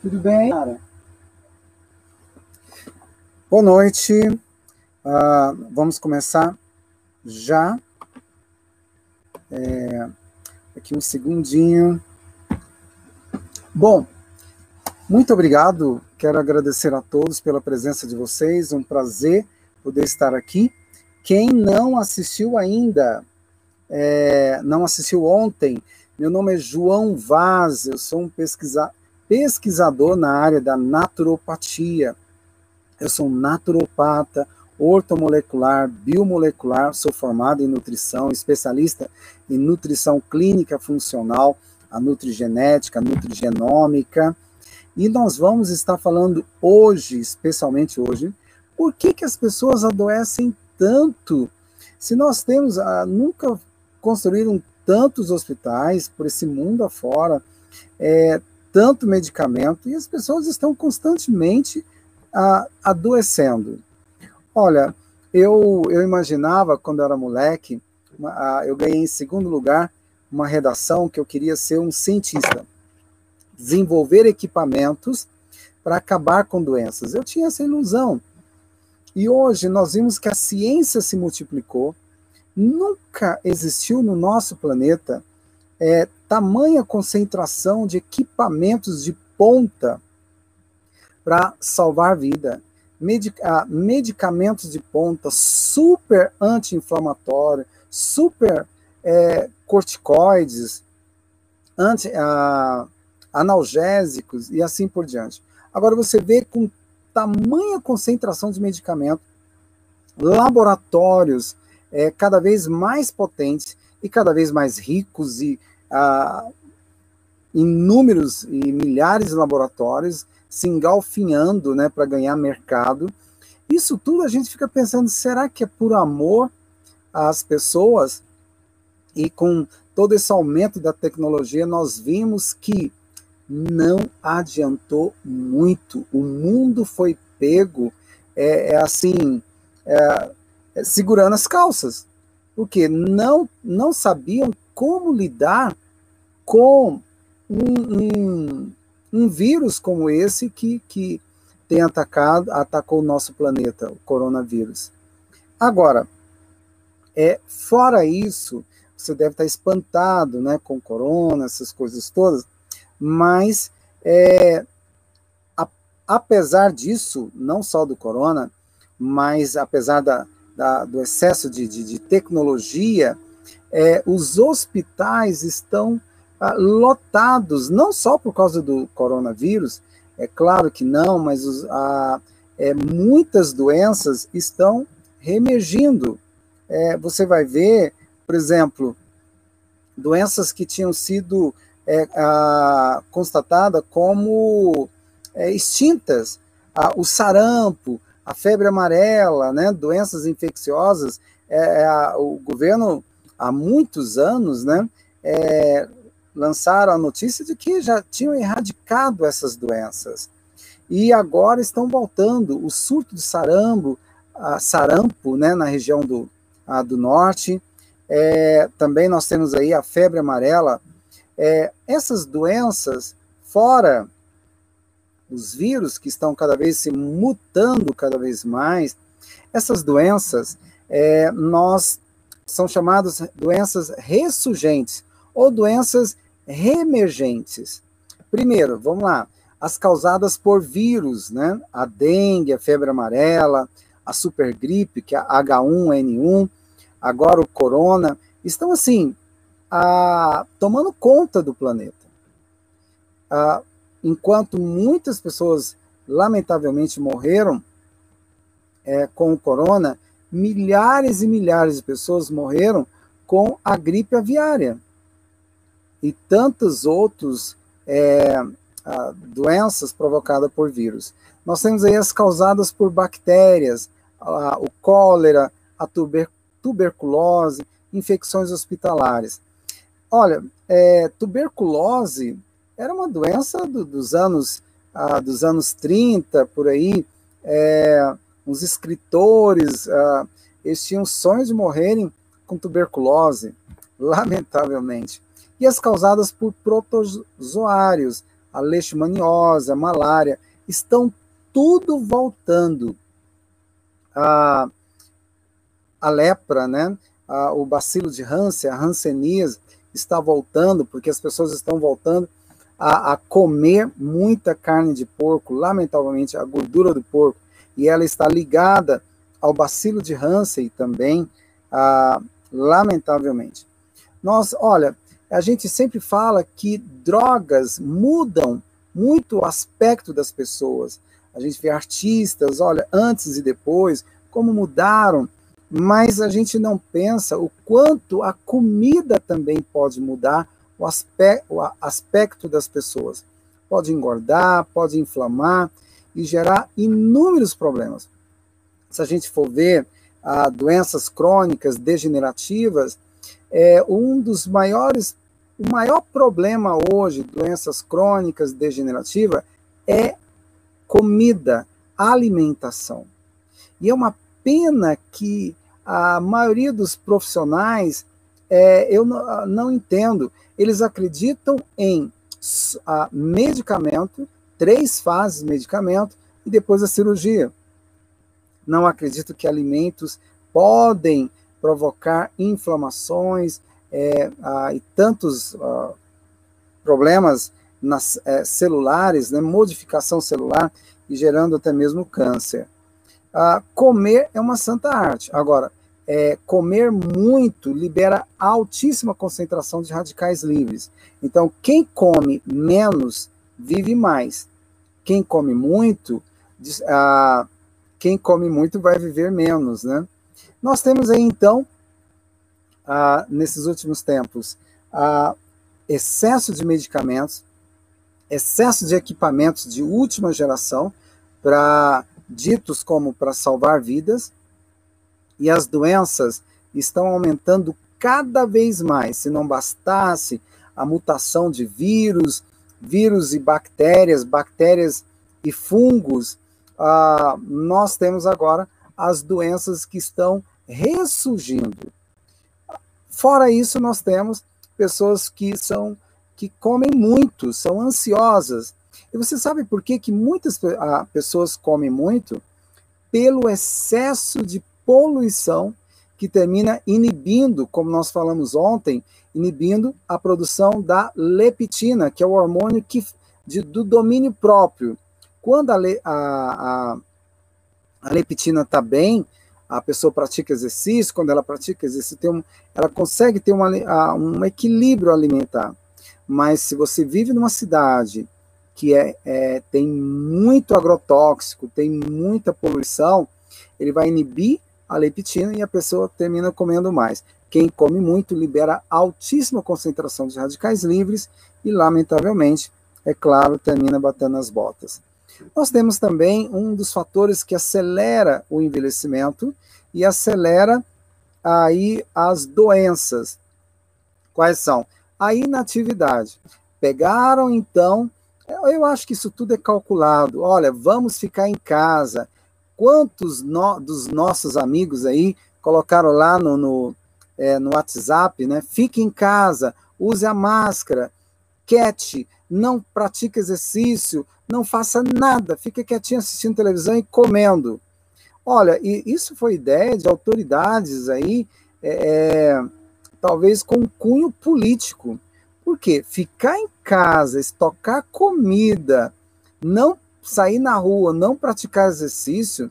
Tudo bem? Boa noite. Uh, vamos começar já. É, aqui um segundinho. Bom, muito obrigado. Quero agradecer a todos pela presença de vocês. Um prazer poder estar aqui. Quem não assistiu ainda, é, não assistiu ontem, meu nome é João Vaz, eu sou um pesquisa, pesquisador na área da naturopatia. Eu sou um naturopata, ortomolecular, biomolecular, sou formado em nutrição, especialista em nutrição clínica funcional, a nutrigenética, a nutrigenômica. E nós vamos estar falando hoje, especialmente hoje, por que, que as pessoas adoecem tanto? Se nós temos, nunca construíram tantos hospitais por esse mundo afora, é, tanto medicamento, e as pessoas estão constantemente adoecendo. Olha, eu, eu imaginava, quando eu era moleque, eu ganhei em segundo lugar uma redação que eu queria ser um cientista, desenvolver equipamentos para acabar com doenças. Eu tinha essa ilusão. E hoje nós vimos que a ciência se multiplicou. Nunca existiu no nosso planeta é, tamanha concentração de equipamentos de ponta para salvar vida medica, medicamentos de ponta super anti-inflamatório, super é, corticoides, anti, a, analgésicos e assim por diante. Agora você vê com tamanha concentração de medicamento, laboratórios é, cada vez mais potentes e cada vez mais ricos e ah, inúmeros e milhares de laboratórios se engalfinhando né, para ganhar mercado. Isso tudo a gente fica pensando: será que é por amor às pessoas? E com todo esse aumento da tecnologia, nós vimos que não adiantou muito. O mundo foi pego, é, é assim, é, é, segurando as calças, porque não, não sabiam como lidar com um, um, um vírus como esse que, que tem atacado, atacou o nosso planeta, o coronavírus. Agora, é, fora isso, você deve estar espantado né, com corona, essas coisas todas, mas é, a, apesar disso, não só do corona, mas apesar da, da do excesso de, de, de tecnologia, é, os hospitais estão ah, lotados, não só por causa do coronavírus, é claro que não, mas os, a, é, muitas doenças estão reemergindo. É, você vai ver, por exemplo, doenças que tinham sido é, constatadas como é, extintas, a, o sarampo, a febre amarela, né, doenças infecciosas, é, é, a, o governo há muitos anos, né, é, lançaram a notícia de que já tinham erradicado essas doenças. E agora estão voltando. O surto de sarampo, a sarampo né, na região do, a, do norte. É, também nós temos aí a febre amarela. É, essas doenças, fora os vírus que estão cada vez se mutando cada vez mais, essas doenças, é, nós são chamadas doenças ressurgentes ou doenças reemergentes. Primeiro, vamos lá, as causadas por vírus, né? A dengue, a febre amarela, a supergripe, que é a H1N1, agora o corona, estão assim, tomando conta do planeta. Enquanto muitas pessoas, lamentavelmente, morreram é, com o corona, milhares e milhares de pessoas morreram com a gripe aviária e tantos outros é, doenças provocadas por vírus. Nós temos aí as causadas por bactérias, a, o cólera, a tuber, tuberculose, infecções hospitalares. Olha, é, tuberculose era uma doença do, dos anos ah, dos anos 30, por aí, é, os escritores, ah, eles tinham sonhos de morrerem com tuberculose, lamentavelmente. E as causadas por protozoários, a leishmaniose, a malária, estão tudo voltando. A, a lepra, né? O bacilo de Hansen, a hanseníase, está voltando, porque as pessoas estão voltando a, a, comer muita carne de porco, lamentavelmente, a gordura do porco, e ela está ligada ao bacilo de Hansen também, lamentavelmente. Nós, olha, a gente sempre fala que drogas mudam muito o aspecto das pessoas. A gente vê artistas, olha, antes e depois, como mudaram, mas a gente não pensa o quanto a comida também pode mudar o aspecto, o aspecto das pessoas. Pode engordar, pode inflamar e gerar inúmeros problemas. Se a gente for ver ah, doenças crônicas degenerativas, é um dos maiores, o maior problema hoje, doenças crônicas degenerativas, é comida, alimentação. E é uma pena que a maioria dos profissionais, é, eu não, não, entendo, eles acreditam em a, medicamento, três fases de medicamento, e depois a cirurgia. Não acredito que alimentos podem provocar inflamações é, ah, e tantos ah, problemas nas, é, celulares, né, modificação celular e gerando até mesmo câncer. Ah, comer é uma santa arte. Agora, é, comer muito libera altíssima concentração de radicais livres. Então, quem come menos vive mais. Quem come muito, ah, quem come muito vai viver menos, né? Nós temos aí, então, ah, nesses últimos tempos, ah, excesso de medicamentos, excesso de equipamentos de última geração, para ditos como para salvar vidas, e as doenças estão aumentando cada vez mais. Se não bastasse a mutação de vírus, vírus e bactérias, bactérias e fungos, ah, nós temos agora as doenças que estão ressurgindo. Fora isso, nós temos pessoas que são que comem muito, são ansiosas. E você sabe por que, que muitas ah, pessoas comem muito? Pelo excesso de poluição que termina inibindo, como nós falamos ontem, inibindo a produção da leptina, que é o hormônio que, de, do domínio próprio. Quando a, a, a a leptina está bem, a pessoa pratica exercício, quando ela pratica exercício, um, ela consegue ter uma, um equilíbrio alimentar. Mas se você vive numa cidade que é, é, tem muito agrotóxico, tem muita poluição, ele vai inibir a leptina e a pessoa termina comendo mais. Quem come muito libera altíssima concentração de radicais livres e, lamentavelmente, é claro, termina batendo as botas. Nós temos também um dos fatores que acelera o envelhecimento e acelera aí as doenças. Quais são? A inatividade. Pegaram então, eu acho que isso tudo é calculado. Olha, vamos ficar em casa. Quantos no, dos nossos amigos aí colocaram lá no, no, é, no WhatsApp, né? Fique em casa, use a máscara, cat, não pratique exercício, não faça nada, fique quietinho assistindo televisão e comendo. Olha, e isso foi ideia de autoridades aí, é, é, talvez com cunho político. Por quê? Ficar em casa, estocar comida, não sair na rua, não praticar exercício,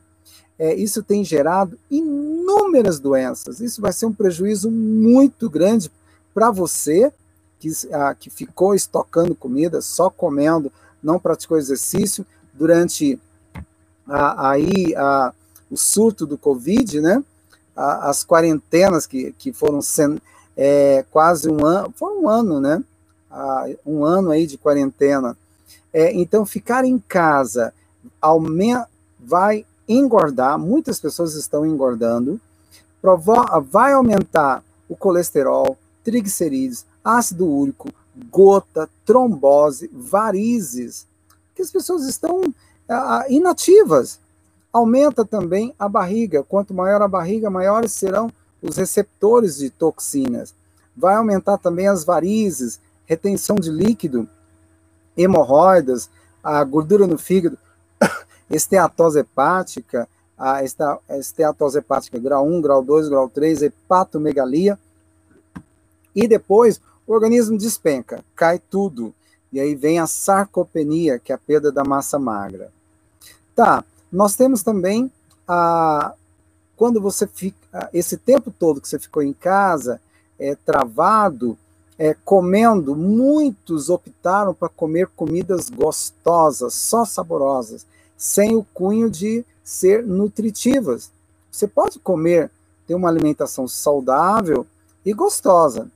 é, isso tem gerado inúmeras doenças. Isso vai ser um prejuízo muito grande para você que, a, que ficou estocando comida, só comendo, não praticou exercício durante a, aí a, o surto do Covid, né? As quarentenas que, que foram sendo é, quase um ano, foi um ano, né? um ano aí de quarentena. É, então, ficar em casa vai engordar, muitas pessoas estão engordando, vai aumentar o colesterol, triglicerídeos, ácido úrico, gota, trombose, varizes, que as pessoas estão ah, inativas. Aumenta também a barriga. Quanto maior a barriga, maiores serão os receptores de toxinas, vai aumentar também as varizes, retenção de líquido, hemorroidas, a gordura no fígado, esteatose hepática, a esteatose hepática grau 1, grau 2, grau 3, hepatomegalia. E depois o organismo despenca, cai tudo. E aí vem a sarcopenia, que é a perda da massa magra. Tá, nós temos também a quando você fica esse tempo todo que você ficou em casa, é, travado, é, comendo, muitos optaram para comer comidas gostosas, só saborosas, sem o cunho de ser nutritivas. Você pode comer, ter uma alimentação saudável e gostosa,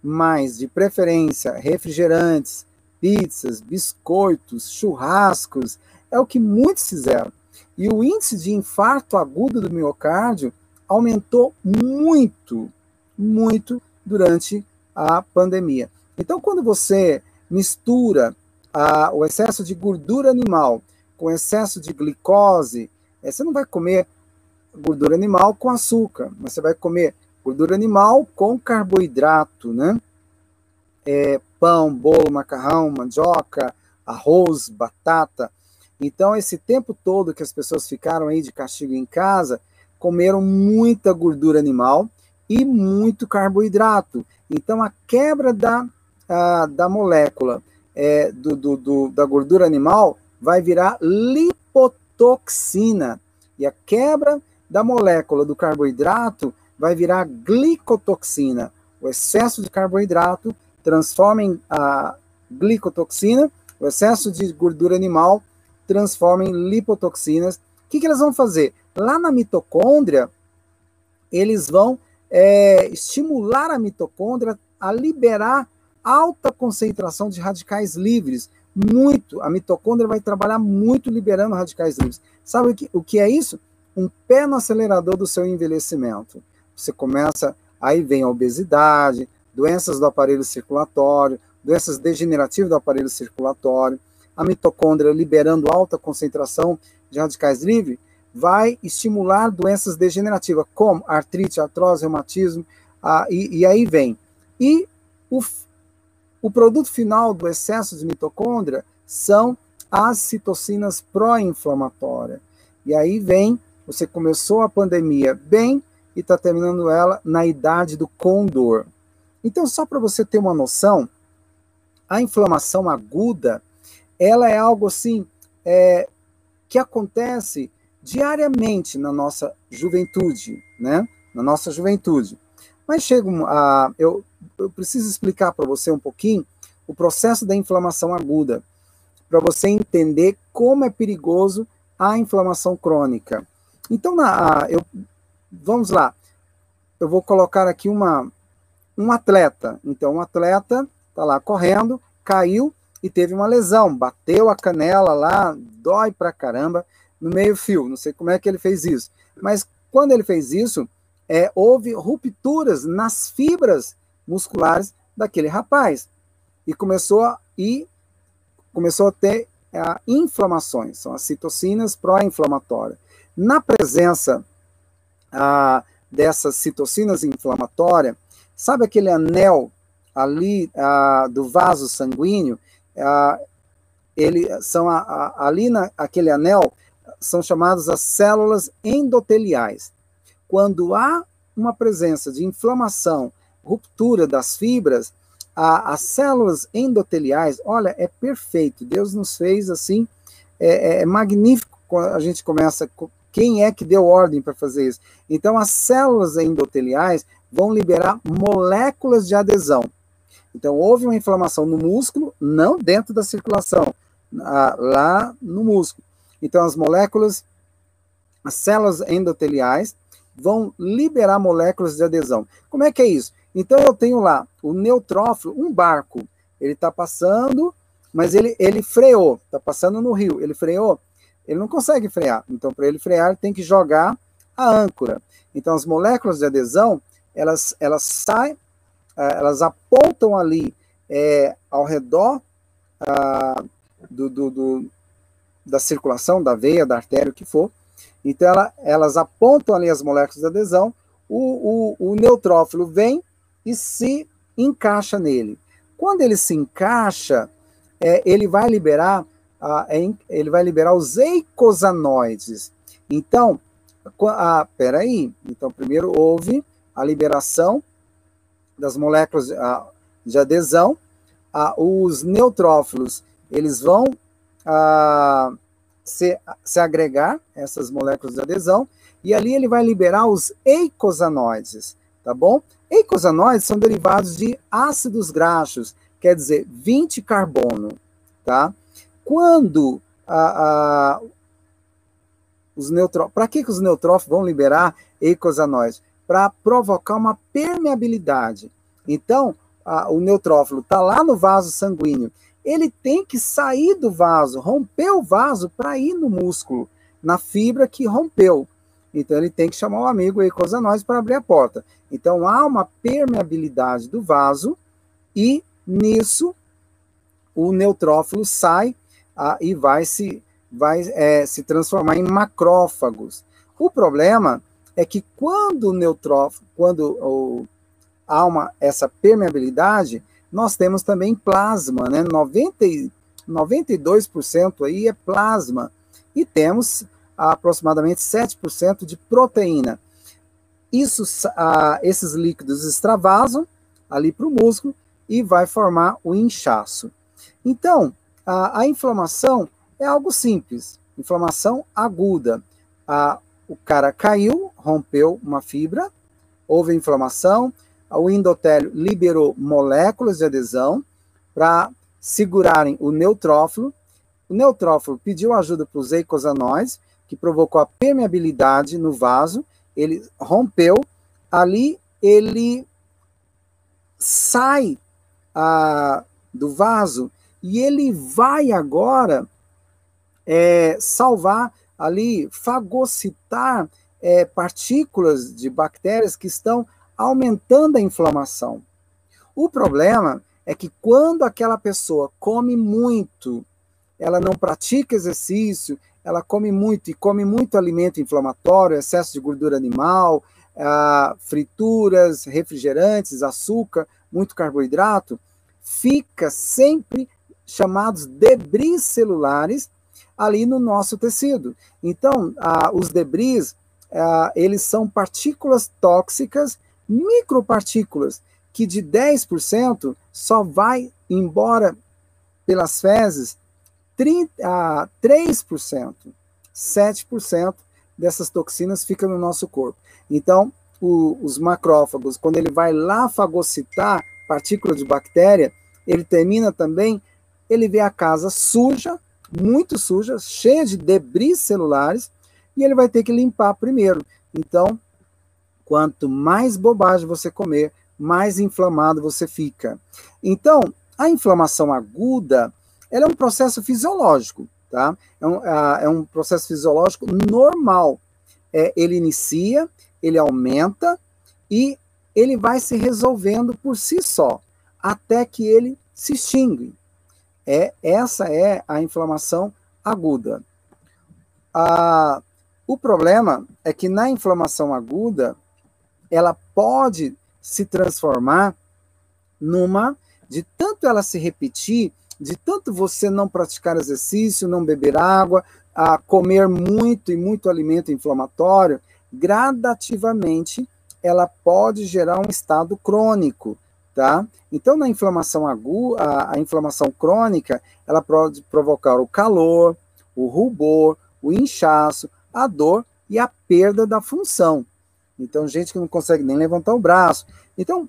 mas de preferência refrigerantes, pizzas, biscoitos, churrascos, é o que muitos fizeram. E o índice de infarto agudo do miocárdio aumentou muito, muito durante a pandemia. Então, quando você mistura a, o excesso de gordura animal com excesso de glicose, é, você não vai comer gordura animal com açúcar, mas você vai comer gordura animal com carboidrato, né? É, pão, bolo, macarrão, mandioca, arroz, batata. Então, esse tempo todo que as pessoas ficaram aí de castigo em casa, comeram muita gordura animal e muito carboidrato. Então, a quebra da, a, da molécula é, do, do, do, da gordura animal vai virar lipotoxina. E a quebra da molécula do carboidrato vai virar glicotoxina. O excesso de carboidrato transforma em a glicotoxina, o excesso de gordura animal transforma em lipotoxinas. O que, que eles vão fazer? Lá na mitocôndria, eles vão é, estimular a mitocôndria a liberar alta concentração de radicais livres. Muito. A mitocôndria vai trabalhar muito liberando radicais livres. Sabe o que, o que é isso? Um pé no acelerador do seu envelhecimento. Você começa, aí vem a obesidade, doenças do aparelho circulatório, doenças degenerativas do aparelho circulatório, a mitocôndria liberando alta concentração de radicais livres, vai estimular doenças degenerativas, como artrite, artrose, reumatismo, ah, e, e, aí vem. E o, o produto final do excesso de mitocôndria são as citocinas pró-inflamatórias. E aí vem, você começou a pandemia bem e está terminando ela na idade do condor. Então, só para você ter uma noção, a inflamação aguda, ela é algo assim é, que acontece diariamente na nossa juventude, né? Na nossa juventude. Mas chega a. Eu, eu preciso explicar para você um pouquinho o processo da inflamação aguda, para você entender como é perigoso a inflamação crônica. Então, na, eu, vamos lá. Eu vou colocar aqui uma, um atleta. Então, um atleta está lá correndo, caiu e teve uma lesão, bateu a canela lá, dói pra caramba no meio-fio. Não sei como é que ele fez isso. Mas quando ele fez isso, é, houve rupturas nas fibras musculares daquele rapaz. E começou a, e começou a ter é, inflamações, são as citocinas pró-inflamatórias. Na presença a, dessas citocinas inflamatórias, sabe aquele anel ali a, do vaso sanguíneo? A, ele são ali na, aquele anel são chamadas as células endoteliais. Quando há uma presença de inflamação, ruptura das fibras, a, as células endoteliais, olha, é perfeito. Deus nos fez assim, é, é, é magnífico quando a gente começa. Quem é que deu ordem para fazer isso? Então, as células endoteliais vão liberar moléculas de adesão. Então, houve uma inflamação no músculo, não dentro da circulação, lá no músculo. Então, as moléculas, as células endoteliais, vão liberar moléculas de adesão. Como é que é isso? Então, eu tenho lá o neutrófilo, um barco. Ele está passando, mas ele, ele freou, está passando no rio. Ele freou, ele não consegue frear. Então, para ele frear, ele tem que jogar a âncora. Então, as moléculas de adesão, elas, elas saem, eh, elas apontam ali é, ao redor ah, do, do, do, da circulação, da veia, da artéria, o que for. Então, ela, elas apontam ali as moléculas de adesão, o, o, o neutrófilo vem e se encaixa nele. Quando ele se encaixa, é, ele vai liberar ele vai liberar os eicosanoides. Então, ah, peraí. Então, primeiro houve a liberação das moléculas de adesão. os neutrófilos, eles vão se, se agregar, essas moléculas de adesão, e ali ele vai liberar os eicosanoides, tá bom? Eicosanoides são derivados de ácidos graxos, quer dizer, 20 carbono, tá? Quando a, a os neutrófilos, para que, que os neutrófilos vão liberar eicosanoides? Para provocar uma permeabilidade. Então, a, o neutrófilo está lá no vaso sanguíneo, ele tem que sair do vaso, romper o vaso para ir no músculo, na fibra que rompeu. Então ele tem que chamar o amigo eicosanoide para abrir a porta. Então há uma permeabilidade do vaso e nisso o neutrófilo sai ah, e vai se vai é, se transformar em macrófagos. O problema é que quando o neutrófilo, quando o, há uma, essa permeabilidade, nós temos também plasma, né? 90, 92% aí é plasma. E temos aproximadamente 7% de proteína. Isso, ah, esses líquidos extravasam ali para o músculo e vai formar o inchaço. Então, a, a inflamação é algo simples, inflamação aguda. A, o cara caiu, rompeu uma fibra, houve inflamação, o endotélio liberou moléculas de adesão para segurarem o neutrófilo. O neutrófilo pediu ajuda para os eicosanoides, que provocou a permeabilidade no vaso, ele rompeu, ali ele sai ah, do vaso e ele vai agora é, salvar ali, fagocitar é, partículas de bactérias que estão aumentando a inflamação. O problema é que quando aquela pessoa come muito, ela não pratica exercício, ela come muito e come muito alimento inflamatório, excesso de gordura animal, ah, frituras, refrigerantes, açúcar, muito carboidrato, fica sempre chamados debris celulares ali no nosso tecido. Então, ah, os debris, ah, eles são partículas tóxicas, micropartículas, que de 10% só vai embora pelas fezes 30, ah, 3%, 7% dessas toxinas ficam no nosso corpo. Então, o, os macrófagos, quando ele vai lá fagocitar partículas de bactéria, ele termina também, ele vê a casa suja, muito suja, cheia de debris celulares, e ele vai ter que limpar primeiro. Então, quanto mais bobagem você comer, mais inflamado você fica. Então, a inflamação aguda, ela é um processo fisiológico, tá? É um, é um processo fisiológico normal. É, ele inicia, ele aumenta e ele vai se resolvendo por si só, até que ele se extingue. É, essa é a inflamação aguda. A, o problema é que na inflamação aguda, ela pode se transformar numa, de tanto ela se repetir, de tanto você não praticar exercício, não beber água, a comer muito e muito alimento inflamatório, gradativamente ela pode gerar um estado crônico, tá? Então, na inflamação aguda, a, a inflamação crônica, ela pode provocar o calor, o rubor, o inchaço, a dor e a perda da função. Então, gente que não consegue nem levantar o braço. Então,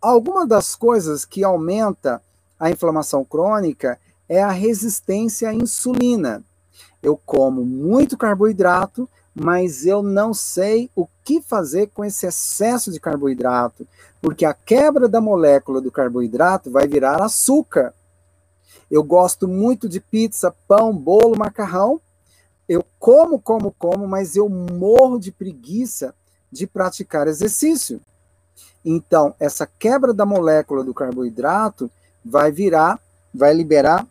alguma das coisas que aumenta a inflamação crônica é a resistência à insulina. Eu como muito carboidrato, mas eu não sei o que fazer com esse excesso de carboidrato, porque a quebra da molécula do carboidrato vai virar açúcar. Eu gosto muito de pizza, pão, bolo, macarrão. Eu como, como, como, mas eu morro de preguiça de praticar exercício. Então, essa quebra da molécula do carboidrato vai virar, vai liberar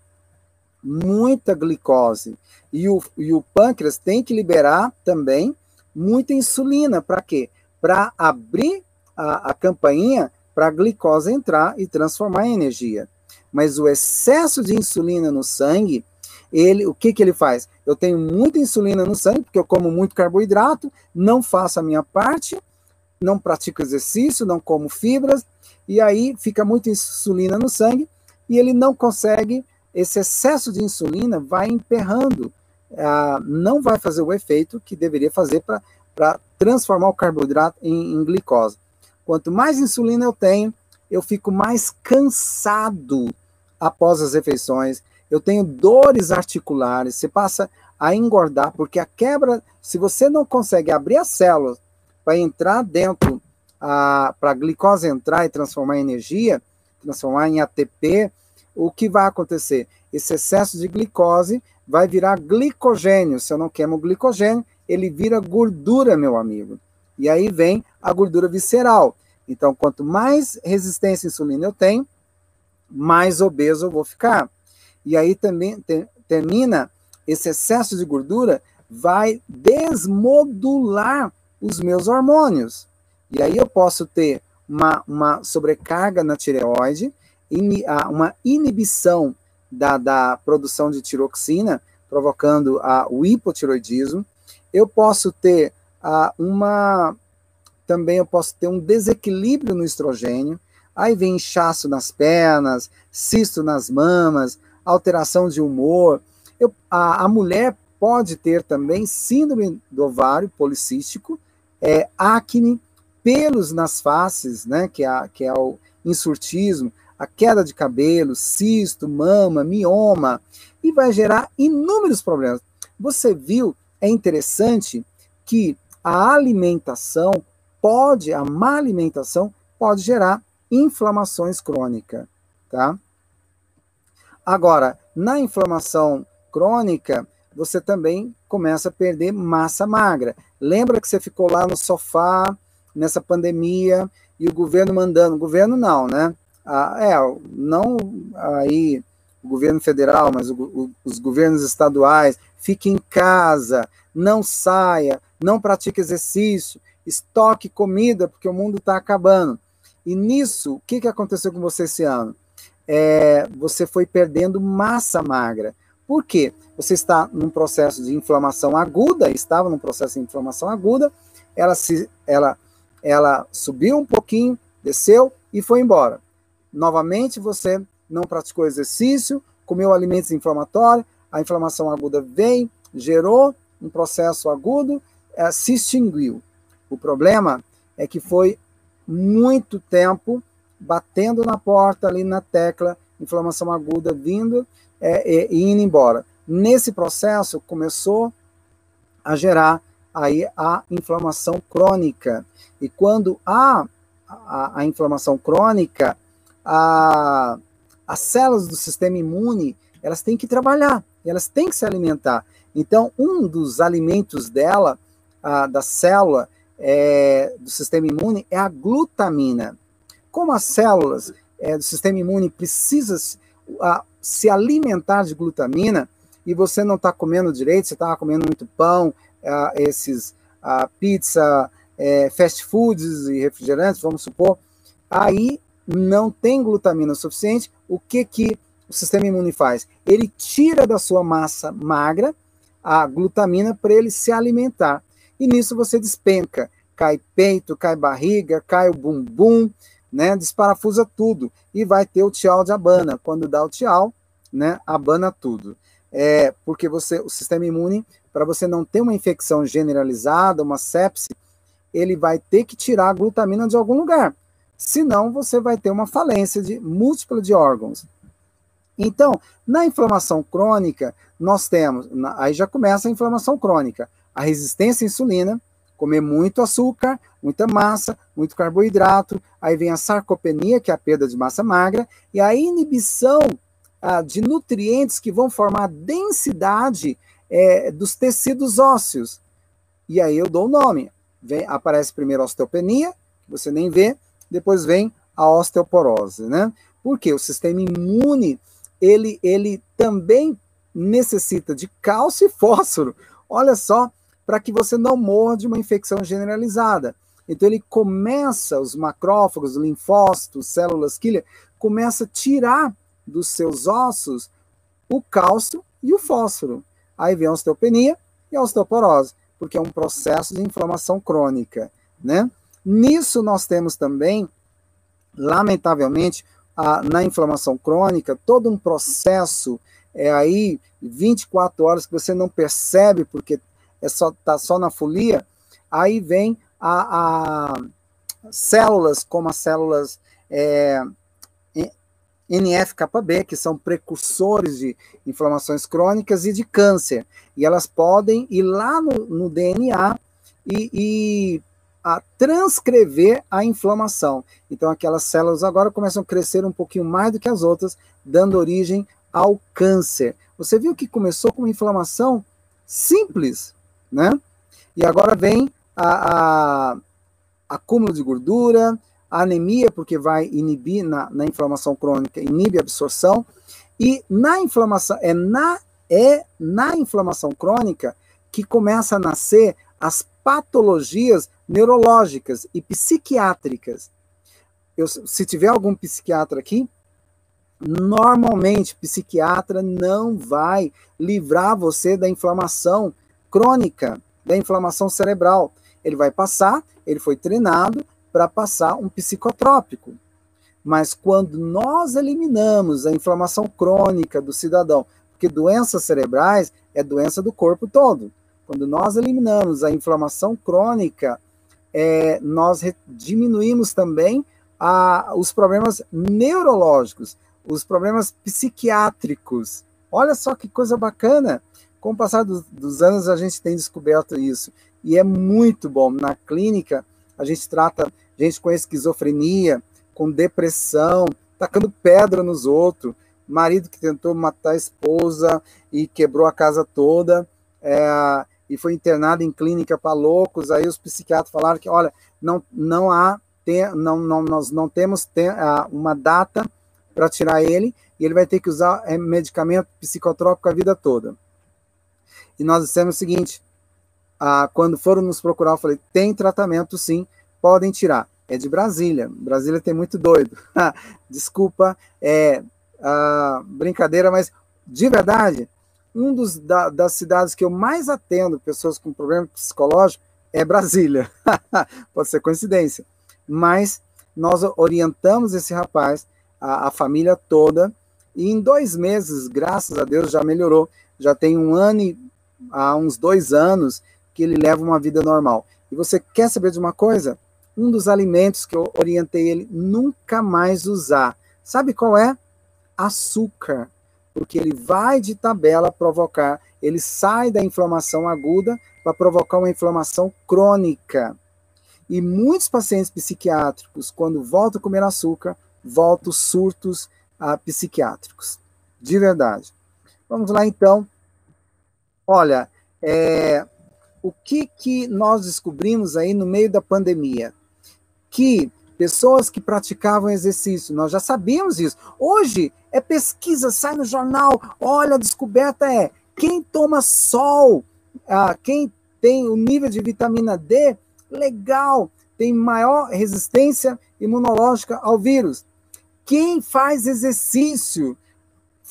muita glicose. E o, e o pâncreas tem que liberar também muita insulina. Para quê? para abrir a, a campainha para a glicose entrar e transformar em energia. Mas o excesso de insulina no sangue, ele, o que, que ele faz? Eu tenho muita insulina no sangue, porque eu como muito carboidrato, não faço a minha parte, não pratico exercício, não como fibras, e aí fica muita insulina no sangue, e ele não consegue, esse excesso de insulina vai emperrando, ah, não vai fazer o efeito que deveria fazer para transformar o carboidrato em, em glicose. Quanto mais insulina eu tenho, eu fico mais cansado após as refeições, eu tenho dores articulares, você passa a engordar, porque a quebra, se você não consegue abrir as células para entrar dentro, para a glicose entrar e transformar em energia, transformar em ATP, o que vai acontecer? Esse excesso de glicose vai virar glicogênio. Se eu não queimo glicogênio, ele vira gordura, meu amigo. E aí vem a gordura visceral. Então, quanto mais resistência à insulina eu tenho, mais obeso eu vou ficar. E aí também te, termina esse excesso de gordura vai desmodular os meus hormônios. E aí eu posso ter uma, uma sobrecarga na tireoide, uma inibição da, da produção de tiroxina, provocando o hipotiroidismo. Eu posso ter uma. Também eu posso ter um desequilíbrio no estrogênio. Aí vem inchaço nas pernas, cisto nas mamas, alteração de humor. Eu, a, a mulher pode ter também síndrome do ovário policístico, é, acne, pelos nas faces, né, que é, que é o insurtismo, a queda de cabelo, cisto, mama, mioma, e vai gerar inúmeros problemas. Você viu, é interessante que a alimentação pode, a má alimentação pode gerar inflamações crônicas, tá? Agora, na inflamação crônica, você também começa a perder massa magra. Lembra que você ficou lá no sofá nessa pandemia e o governo mandando, governo não, né? Ah, é, não aí o governo federal, mas o, o, os governos estaduais, fique em casa, não saia, não pratique exercício, estoque comida, porque o mundo está acabando. E nisso, o que, que aconteceu com você esse ano? É, você foi perdendo massa magra. Por quê? Você está num processo de inflamação aguda, estava num processo de inflamação aguda, ela, se, ela, ela subiu um pouquinho, desceu e foi embora. Novamente, você não praticou exercício, comeu alimentos inflamatórios, a inflamação aguda vem, gerou um processo agudo, é, se extinguiu. O problema é que foi muito tempo batendo na porta ali na tecla, inflamação aguda vindo é, e, indo embora. Nesse processo começou a gerar aí a inflamação crônica. E quando há a, a inflamação crônica, a, as células do sistema imune elas têm que trabalhar, elas têm que se alimentar. Então, um dos alimentos dela, a, da célula, é, do sistema imune é a glutamina. Como as células é, do sistema imune precisam se alimentar de glutamina e você não está comendo direito, você está comendo muito pão, esses pizza, é, fast foods e refrigerantes, vamos supor, aí não tem glutamina suficiente, o que, que o sistema imune faz? Ele tira da sua massa magra a glutamina para ele se alimentar. E nisso você despenca. Cai peito, cai barriga, cai o bumbum, né? Desparafusa tudo. E vai ter o tchau de abana. Quando dá o tchau, né? Abana tudo. É, porque você, o sistema imune, para você não ter uma infecção generalizada, uma sepse, ele vai ter que tirar a glutamina de algum lugar. Senão, você vai ter uma falência de múltipla de órgãos. Então, na inflamação crônica, nós temos, aí já começa a inflamação crônica, a resistência à insulina, comer muito açúcar, muita massa, muito carboidrato, aí vem a sarcopenia, que é a perda de massa magra, e a inibição ah, de nutrientes que vão formar a densidade é, dos tecidos ósseos. E aí eu dou o nome. Vem, aparece primeiro a osteopenia, que você nem vê, depois vem a osteoporose, né? Porque o sistema imune ele, ele também necessita de cálcio e fósforo. Olha só, para que você não morra de uma infecção generalizada. Então ele começa, os macrófagos, linfócitos, células killer, começa a tirar dos seus ossos o cálcio e o fósforo. Aí vem a osteopenia e a osteoporose, porque é um processo de inflamação crônica, né? Nisso nós temos também, lamentavelmente, a, na inflamação crônica, todo um processo é aí 24 horas que você não percebe porque é só tá só na folia, aí vem a, a células como as células é, NF-κB, que são precursores de inflamações crônicas e de câncer. E elas podem ir lá no, no DNA e, e a transcrever a inflamação. Então, aquelas células agora começam a crescer um pouquinho mais do que as outras, dando origem ao câncer. Você viu que começou com uma inflamação simples, né? E agora vem a, a acúmulo de gordura, a anemia, porque vai inibir na, na inflamação crônica, inibe a absorção, e na inflamação, é na, é na inflamação crônica que começa a nascer as patologias neurológicas e psiquiátricas. Eu, se tiver algum psiquiatra aqui, normalmente psiquiatra não vai livrar você da inflamação crônica, da inflamação cerebral. Ele vai passar, ele foi treinado para passar um psicotrópico. Mas quando nós eliminamos a inflamação crônica do cidadão, porque doenças cerebrais é doença do corpo todo. Quando nós eliminamos a inflamação crônica, é, nós diminuímos também a, os problemas neurológicos, os problemas psiquiátricos. Olha só que coisa bacana. Com o passar do, dos anos, a gente tem descoberto isso. E é muito bom. Na clínica, a gente trata gente com esquizofrenia, com depressão, tacando pedra nos outros, marido que tentou matar a esposa e quebrou a casa toda. É, e foi internado em clínica para loucos. Aí os psiquiatras falaram que, olha, não, não há, tem, não, não, nós não temos tem, uma data para tirar ele e ele vai ter que usar é, medicamento psicotrópico a vida toda. E nós dissemos o seguinte: uh, quando foram nos procurar, eu falei: tem tratamento sim, podem tirar. É de Brasília. Brasília tem muito doido. Desculpa, é uh, brincadeira, mas de verdade, um dos da, das cidades que eu mais atendo pessoas com problema psicológico é Brasília. Pode ser coincidência, mas nós orientamos esse rapaz, a, a, família toda, e em dois meses, graças a Deus, já melhorou. Já tem um ano e há uns dois anos que ele leva uma vida normal. E você quer saber de uma coisa? Um dos alimentos que eu orientei ele nunca mais usar. Sabe qual é? Açúcar porque ele vai de tabela provocar, ele sai da inflamação aguda para provocar uma inflamação crônica. E muitos pacientes psiquiátricos, quando voltam a comer açúcar, voltam surtos ah, psiquiátricos. De verdade. Vamos lá, então. Olha, é, o que, que nós descobrimos aí no meio da pandemia? Que pessoas que praticavam exercício, nós já sabíamos isso. Hoje é pesquisa, sai no jornal, olha, a descoberta é quem toma sol, ah, quem tem o nível de vitamina D, legal, tem maior resistência imunológica ao vírus. Quem faz exercício,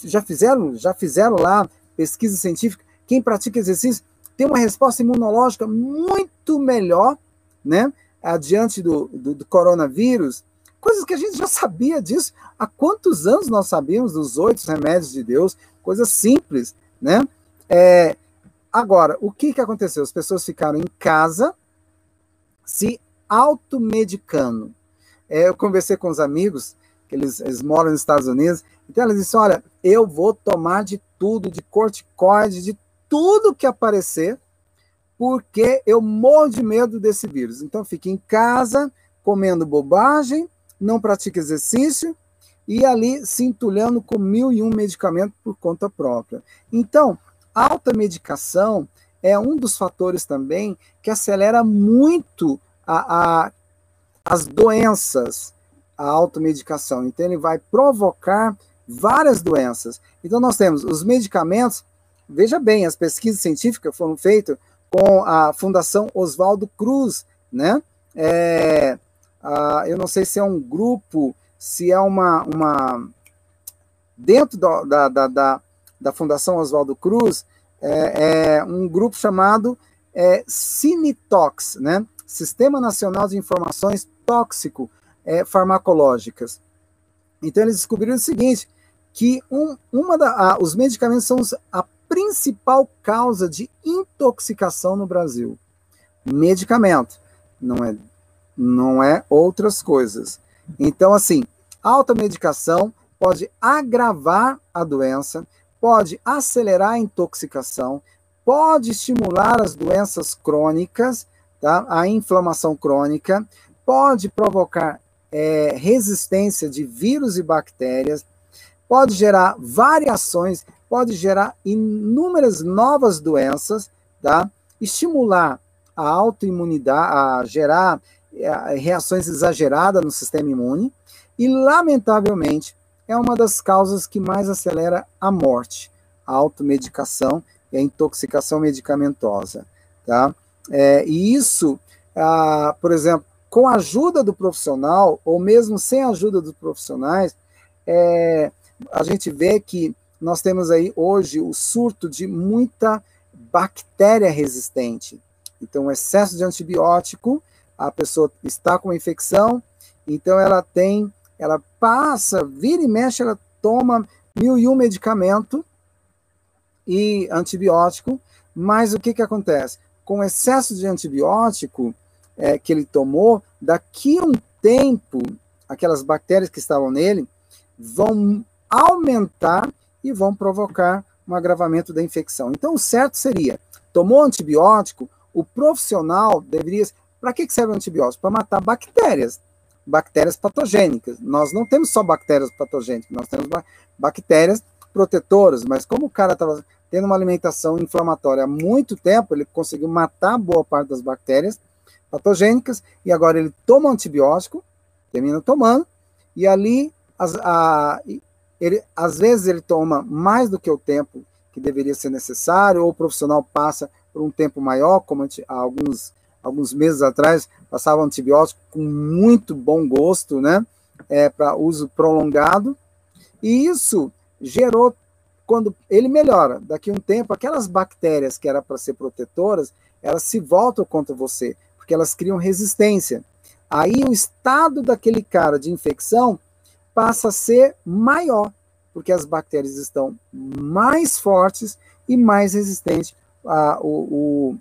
já fizeram, já fizeram lá pesquisa científica, quem pratica exercício tem uma resposta imunológica muito melhor, né? adiante do, do, do, coronavírus, coisas que a gente já sabia disso. Há quantos anos nós sabíamos dos oito remédios de Deus? Coisas simples, né? É, agora, o que, que aconteceu? As pessoas ficaram em casa se automedicando. É, eu conversei com os amigos, que eles, eles moram nos Estados Unidos, então eles disseram, olha, eu vou tomar de tudo, de corticoide, de tudo que aparecer, porque eu morro de medo desse vírus. Então, fique em casa, comendo bobagem, não pratique exercício e ali se entulhando com mil e um medicamentos por conta própria. Então, alta medicação é um dos fatores também que acelera muito a, a, as doenças, a automedicação. Então, ele vai provocar várias doenças. Então, nós temos os medicamentos, veja bem, as pesquisas científicas foram feitas com a Fundação Oswaldo Cruz, né? é, uh, eu não sei se é um grupo, se é uma, uma dentro da, da, da, da Fundação Oswaldo Cruz, é, é, um grupo chamado é, Cinetox, né? Sistema Nacional de Informações Tóxico é, Farmacológicas. Então eles descobriram o seguinte, que um, uma da, a, os medicamentos são a principal causa de intoxicação no Brasil. Medicamento, não é, não é outras coisas. Então, assim, alta medicação pode agravar a doença, pode acelerar a intoxicação, pode estimular as doenças crônicas, tá? a inflamação crônica, pode provocar é, resistência de vírus e bactérias, pode gerar variações, pode gerar inúmeras novas doenças, tá? estimular a autoimunidade, a gerar é, reações exageradas no sistema imune, e, lamentavelmente, é uma das causas que mais acelera a morte, a automedicação e a intoxicação medicamentosa. Tá? É, e isso, ah, por exemplo, com a ajuda do profissional, ou mesmo sem a ajuda dos profissionais, é, a gente vê que nós temos aí hoje o surto de muita bactéria resistente. Então, excesso de antibiótico, a pessoa está com infecção, então ela tem ela passa, vira e mexe, ela toma mil e um medicamento e antibiótico, mas o que, que acontece? Com excesso de antibiótico é, que ele tomou, daqui a um tempo, aquelas bactérias que estavam nele vão aumentar e vão provocar um agravamento da infecção. Então, o certo seria, tomou antibiótico, o profissional deveria. Para que serve o antibiótico? Para matar bactérias bactérias patogênicas. Nós não temos só bactérias patogênicas, nós temos bactérias protetoras, mas como o cara estava tendo uma alimentação inflamatória há muito tempo, ele conseguiu matar boa parte das bactérias patogênicas e agora ele toma antibiótico, termina tomando, e ali, as, a, ele, às vezes ele toma mais do que o tempo que deveria ser necessário, ou o profissional passa por um tempo maior, como alguns alguns meses atrás, passava antibiótico com muito bom gosto, né? É, para uso prolongado. E isso gerou, quando ele melhora, daqui a um tempo, aquelas bactérias que eram para ser protetoras, elas se voltam contra você, porque elas criam resistência. Aí o estado daquele cara de infecção passa a ser maior, porque as bactérias estão mais fortes e mais resistentes a, o,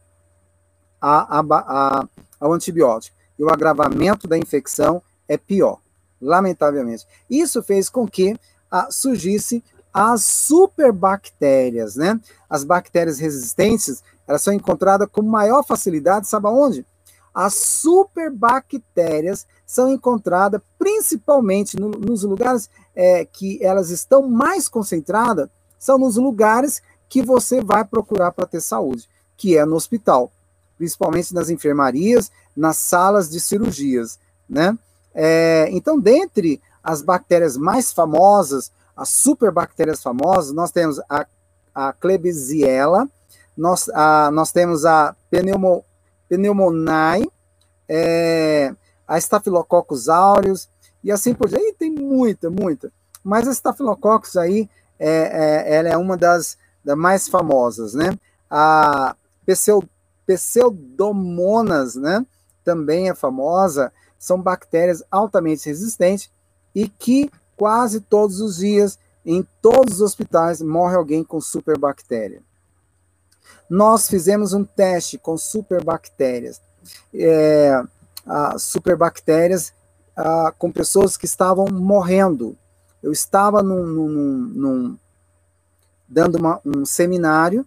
a, a, a, ao antibiótico. E o agravamento da infecção é pior, lamentavelmente. Isso fez com que a, surgisse as superbactérias, né? As bactérias resistentes, elas são encontradas com maior facilidade, sabe aonde? As superbactérias são encontradas principalmente no, nos lugares é, que elas estão mais concentradas, são nos lugares que você vai procurar para ter saúde, que é no hospital principalmente nas enfermarias, nas salas de cirurgias, né? É, então, dentre as bactérias mais famosas, as superbactérias famosas, nós temos a, a Klebsiella, nós, a, nós temos a pneumo, Pneumoniae, é, a Staphylococcus aureus, e assim por diante. tem muita, muita. Mas a Staphylococcus aí, é, é, ela é uma das, das mais famosas, né? A Pseu, Pseudomonas, né? Também é famosa, são bactérias altamente resistentes e que quase todos os dias, em todos os hospitais, morre alguém com superbactéria. Nós fizemos um teste com superbactérias, é, superbactérias com pessoas que estavam morrendo. Eu estava num, num, num, dando uma, um seminário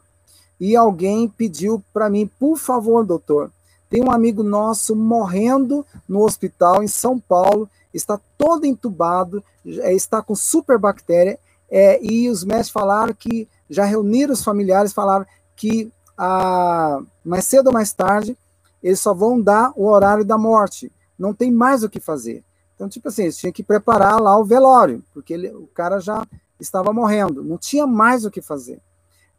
e alguém pediu para mim, por favor, doutor, tem um amigo nosso morrendo no hospital em São Paulo, está todo entubado, é, está com superbactéria, é, e os médicos falaram que já reuniram os familiares, falaram que a, mais cedo ou mais tarde eles só vão dar o horário da morte, não tem mais o que fazer. Então, tipo assim, eles tinham que preparar lá o velório, porque ele, o cara já estava morrendo, não tinha mais o que fazer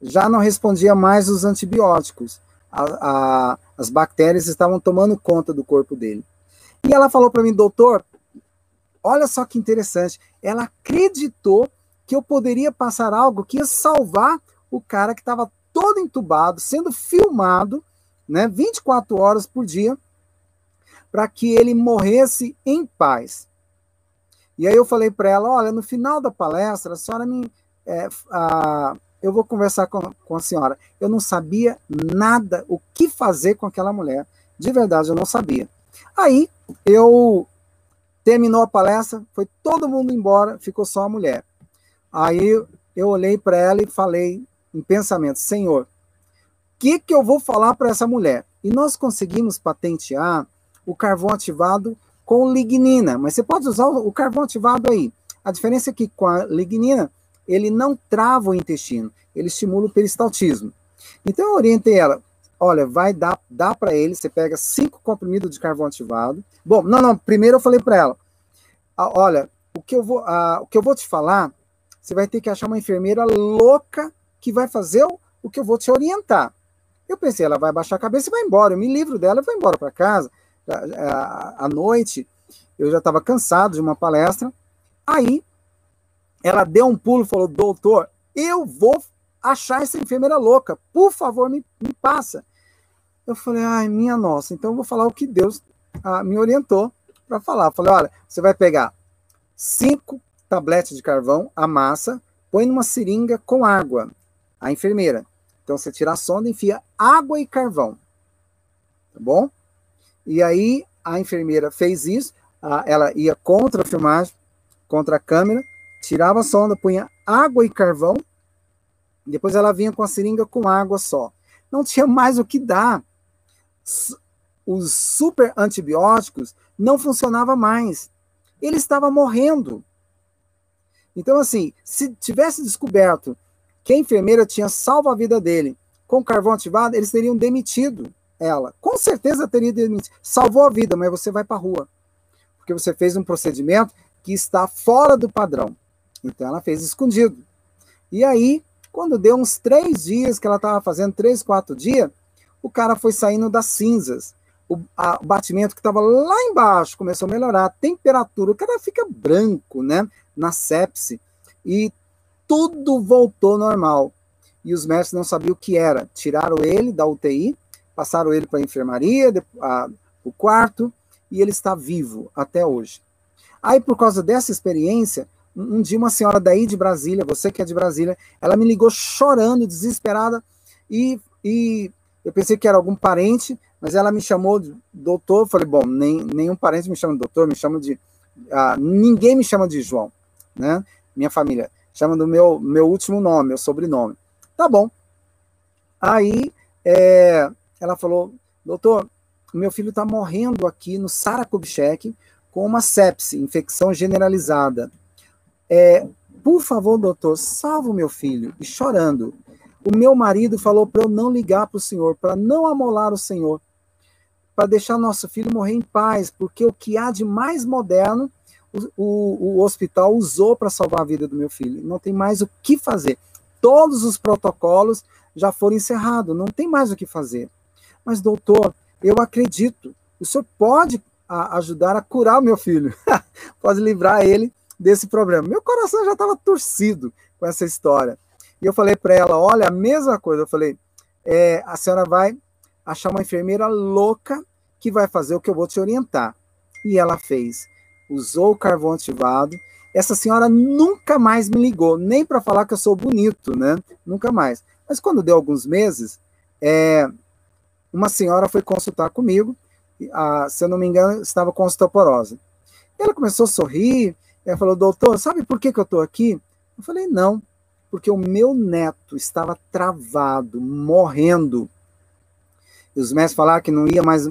já não respondia mais os antibióticos. A, a, as bactérias estavam tomando conta do corpo dele. E ela falou para mim, doutor, olha só que interessante, ela acreditou que eu poderia passar algo que ia salvar o cara que estava todo entubado, sendo filmado, né, 24 horas por dia, para que ele morresse em paz. E aí eu falei para ela, olha, no final da palestra, a senhora me... É, a, eu vou conversar com, com a senhora. Eu não sabia nada, o que fazer com aquela mulher. De verdade, eu não sabia. Aí, eu... Terminou a palestra, foi todo mundo embora, ficou só a mulher. Aí eu olhei para ela e falei em pensamento, Senhor, o que, que eu vou falar para essa mulher? E nós conseguimos patentear o carvão ativado com lignina, mas você pode usar o carvão ativado aí. A diferença é que com a lignina, ele não trava o intestino, ele estimula o peristaltismo. Então eu orientei ela, olha, vai dar, dá para ele, você pega cinco comprimidos de carvão ativado. Bom, não, não, primeiro eu falei para ela, olha, o que, eu vou, o que eu vou te falar, você vai ter que achar uma enfermeira louca que vai fazer o, o que eu vou te orientar. Eu pensei, ela vai baixar a cabeça e vai embora. Eu me livro dela e vou embora para casa à noite, eu já estava cansado de uma palestra. Aí ela deu um pulo e falou: Doutor, eu vou achar essa enfermeira louca, por favor, me, me passa. Eu falei: Ai, minha nossa, então eu vou falar o que Deus ah, me orientou para falar. Eu falei: Olha, você vai pegar cinco tabletes de carvão, amassa, põe numa seringa com água. A enfermeira. Então você tira a sonda, enfia água e carvão. Tá bom? E aí a enfermeira fez isso, ela ia contra a filmagem, contra a câmera, tirava a sonda, punha água e carvão, depois ela vinha com a seringa com água só. Não tinha mais o que dar. Os super antibióticos não funcionavam mais. Ele estava morrendo. Então, assim, se tivesse descoberto que a enfermeira tinha salvo a vida dele com carvão ativado, eles teriam demitido ela. Com certeza teria demitido. Salvou a vida, mas você vai para a rua. Porque você fez um procedimento que está fora do padrão. Então ela fez escondido. E aí, quando deu uns três dias que ela estava fazendo, três, quatro dias, o cara foi saindo das cinzas. O, o batimento que estava lá embaixo começou a melhorar, a temperatura, o cara fica branco, né? Na sepse. E tudo voltou normal. E os médicos não sabiam o que era. Tiraram ele da UTI, passaram ele para a enfermaria, o quarto, e ele está vivo até hoje. Aí, por causa dessa experiência, um, um dia uma senhora daí de Brasília, você que é de Brasília, ela me ligou chorando, desesperada, e, e eu pensei que era algum parente, mas ela me chamou de doutor, falei, bom, nem, nenhum parente me chama de doutor, me chama de... Ah, ninguém me chama de João, né? Minha família chama do meu, meu último nome, meu sobrenome. Tá bom. Aí, é, ela falou, doutor, meu filho está morrendo aqui no Sarakubchek com uma sepse, infecção generalizada. É, por favor, doutor, salva o meu filho. E chorando. O meu marido falou para eu não ligar para o senhor, para não amolar o senhor, para deixar nosso filho morrer em paz, porque o que há de mais moderno o, o, hospital usou para salvar a vida do meu filho. Não tem mais o que fazer. Todos os protocolos já foram encerrados, não tem mais o que fazer. Mas, doutor, eu acredito. O senhor pode a, ajudar a curar o meu filho. pode livrar ele desse problema. Meu coração já estava torcido com essa história. E eu falei para ela: olha, a mesma coisa. Eu falei: é, a senhora vai achar uma enfermeira louca que vai fazer o que eu vou te orientar. E ela fez. Usou o carvão ativado. Essa senhora nunca mais me ligou, nem para falar que eu sou bonito, né? Nunca mais. Mas quando deu alguns meses, é, uma senhora foi consultar comigo, a, se eu não me engano, estava com osteoporose. Ela começou a sorrir, ela falou, doutor, sabe por que, que eu estou aqui? Eu falei, não, porque o meu neto estava travado, morrendo. E os médicos falaram que não ia mais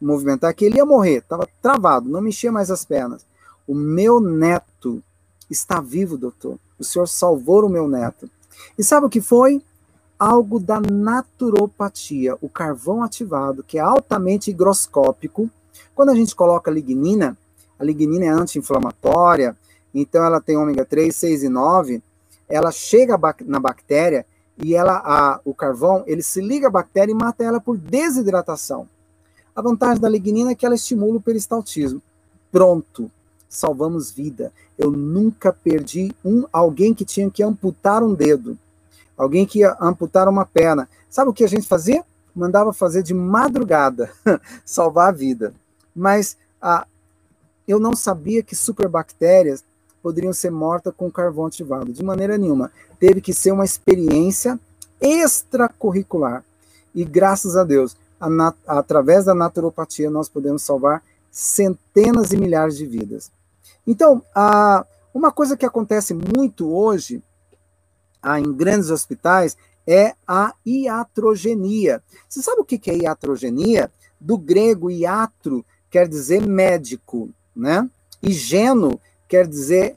movimentar, que ele ia morrer, estava travado, não mexia mais as pernas. O meu neto está vivo, doutor. O senhor salvou o meu neto. E sabe o que foi? algo da naturopatia, o carvão ativado, que é altamente higroscópico. Quando a gente coloca lignina, a lignina é anti-inflamatória, então ela tem ômega 3, 6 e 9, ela chega na bactéria e ela, a, o carvão, ele se liga à bactéria e mata ela por desidratação. A vantagem da lignina é que ela estimula o peristaltismo. Pronto, salvamos vida. Eu nunca perdi um alguém que tinha que amputar um dedo, alguém que ia amputar uma perna. Sabe o que a gente fazia? Mandava fazer de madrugada, salvar a vida. Mas eu não sabia que superbactérias poderiam ser mortas com carvão ativado, de maneira nenhuma. Teve que ser uma experiência extracurricular. E graças a Deus, através da naturopatia, nós podemos salvar centenas e milhares de vidas. Então, uma coisa que acontece muito hoje a, em grandes hospitais é a iatrogenia. Você sabe o que é iatrogenia? Do grego iatro quer dizer médico, né? E geno quer dizer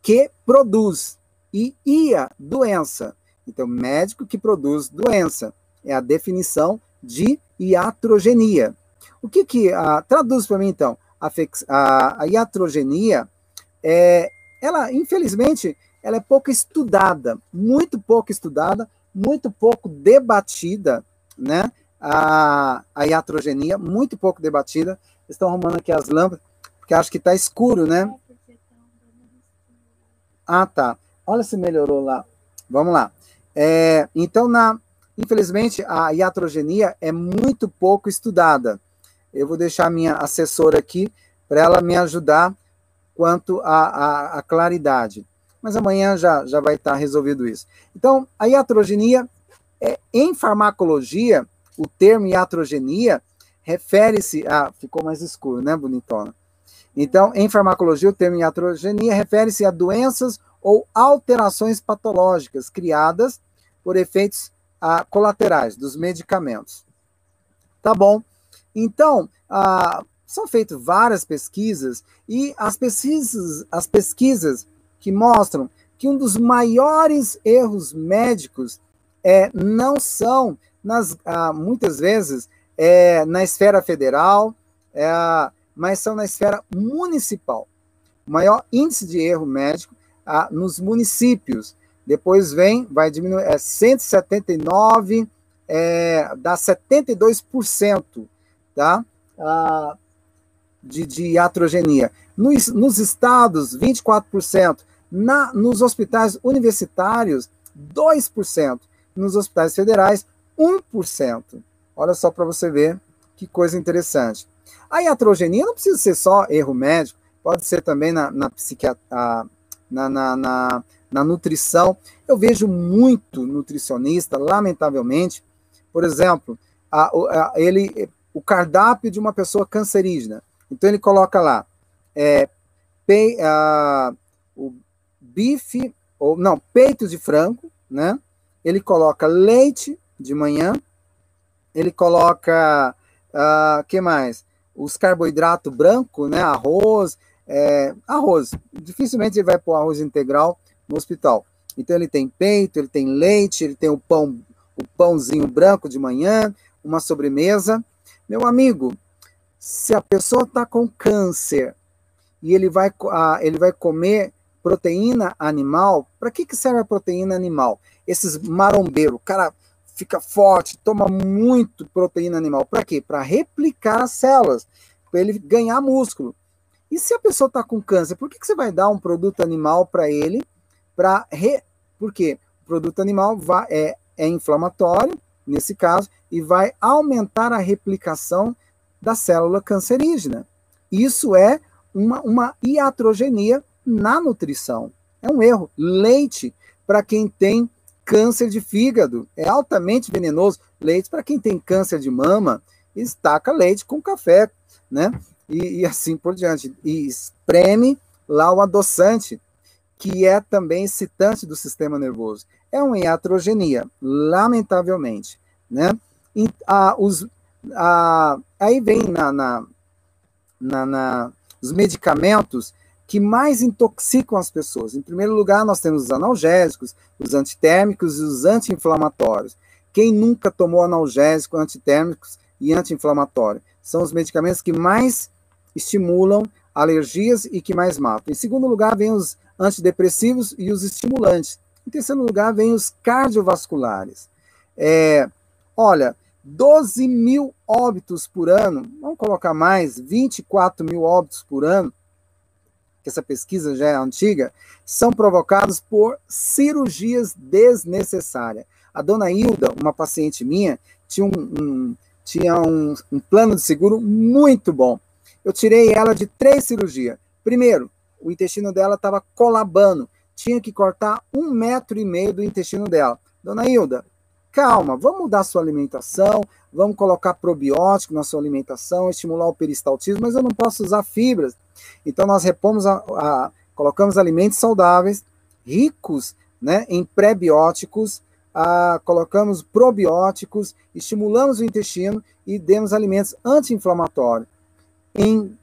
que produz. E ia, doença. Então, médico que produz doença. É a definição de iatrogenia. O que que... Uh, traduz para mim, então a, a, a iatrogenia, é, ela, infelizmente, ela é pouco estudada, muito pouco estudada, muito pouco debatida, né? A, a iatrogenia, muito pouco debatida. Estão arrumando aqui as lâmpadas, porque acho que está escuro, né? Ah, tá. Olha se melhorou lá. Vamos lá. É, então, na, infelizmente, a iatrogenia é muito pouco estudada. Eu vou deixar minha assessora aqui para ela me ajudar quanto à claridade. Mas amanhã já, já vai estar resolvido isso. Então, a iatrogenia, é, em farmacologia, o termo iatrogenia refere-se a. Ficou mais escuro, né, bonitona? Então, em farmacologia, o termo iatrogenia refere-se a doenças ou alterações patológicas criadas por efeitos ah, colaterais dos medicamentos. Tá bom? Então, ah, são feitas várias pesquisas e as pesquisas, as pesquisas que mostram que um dos maiores erros médicos é, não são, nas, ah, muitas vezes, é, na esfera federal, é, mas são na esfera municipal. O maior índice de erro médico ah, nos municípios. Depois vem, vai diminuir, é 179, é, dá 72%, tá? Ah, de, de iatrogenia. Nos, nos estados, 24%. Na, nos hospitais universitários, 2%. Nos hospitais federais, 1%. Olha só para você ver que coisa interessante. A iatrogenia não precisa ser só erro médico, pode ser também na, na psiquiatria, na, na, na, na nutrição. Eu vejo muito nutricionista, lamentavelmente, por exemplo, a, a, ele, o cardápio de uma pessoa cancerígena. Então ele coloca lá é, pe, uh, o bife, ou não, peito de frango, né? Ele coloca leite de manhã, ele coloca, uh, que mais? Os carboidratos branco, né? Arroz, é, arroz. Dificilmente ele vai pôr arroz integral no hospital. Então ele tem peito, ele tem leite, ele tem o pão, o pãozinho branco de manhã, uma sobremesa. Meu amigo, se a pessoa está com câncer e ele vai, ele vai comer proteína animal, para que, que serve a proteína animal? Esses marombeiros, o cara fica forte, toma muito proteína animal. Para quê? Para replicar as células, para ele ganhar músculo. E se a pessoa está com câncer, por que, que você vai dar um produto animal para ele? Para re... Por quê? O produto animal vai, é, é inflamatório, nesse caso, e vai aumentar a replicação da célula cancerígena. Isso é uma, uma iatrogenia na nutrição. É um erro. Leite, para quem tem câncer de fígado, é altamente venenoso. Leite, para quem tem câncer de mama, estaca leite com café, né? E, e, assim por diante. E espreme lá o adoçante, que é também excitante do sistema nervoso. É uma iatrogenia, lamentavelmente, né? E, a, os, a, aí vem na, na, na, na, os medicamentos que mais intoxicam as pessoas. Em primeiro lugar, nós temos os analgésicos, os antitérmicos e os anti-inflamatórios. Quem nunca tomou analgésico, antitérmicos e anti-inflamatório? São os medicamentos que mais estimulam alergias e que mais matam. Em segundo lugar, vem os antidepressivos e os estimulantes. Em terceiro lugar, vem os cardiovasculares. É, olha, 12 mil óbitos por ano, vamos colocar mais, 24 mil óbitos por ano, que essa pesquisa já é antiga, são provocados por cirurgias desnecessárias. A dona Hilda, uma paciente minha, tinha um, um tinha um, um plano de seguro muito bom. Eu tirei ela de três cirurgias. Primeiro, o intestino dela estava colabando, tinha que cortar um metro e meio do intestino dela. Dona Hilda, calma, vamos mudar sua alimentação, vamos colocar probiótico na sua alimentação, estimular o peristaltismo, mas eu não posso usar fibras. Então nós repomos a, a colocamos alimentos saudáveis, ricos né, em pré-bióticos, colocamos probióticos, estimulamos o intestino e demos alimentos anti-inflamatórios. Em,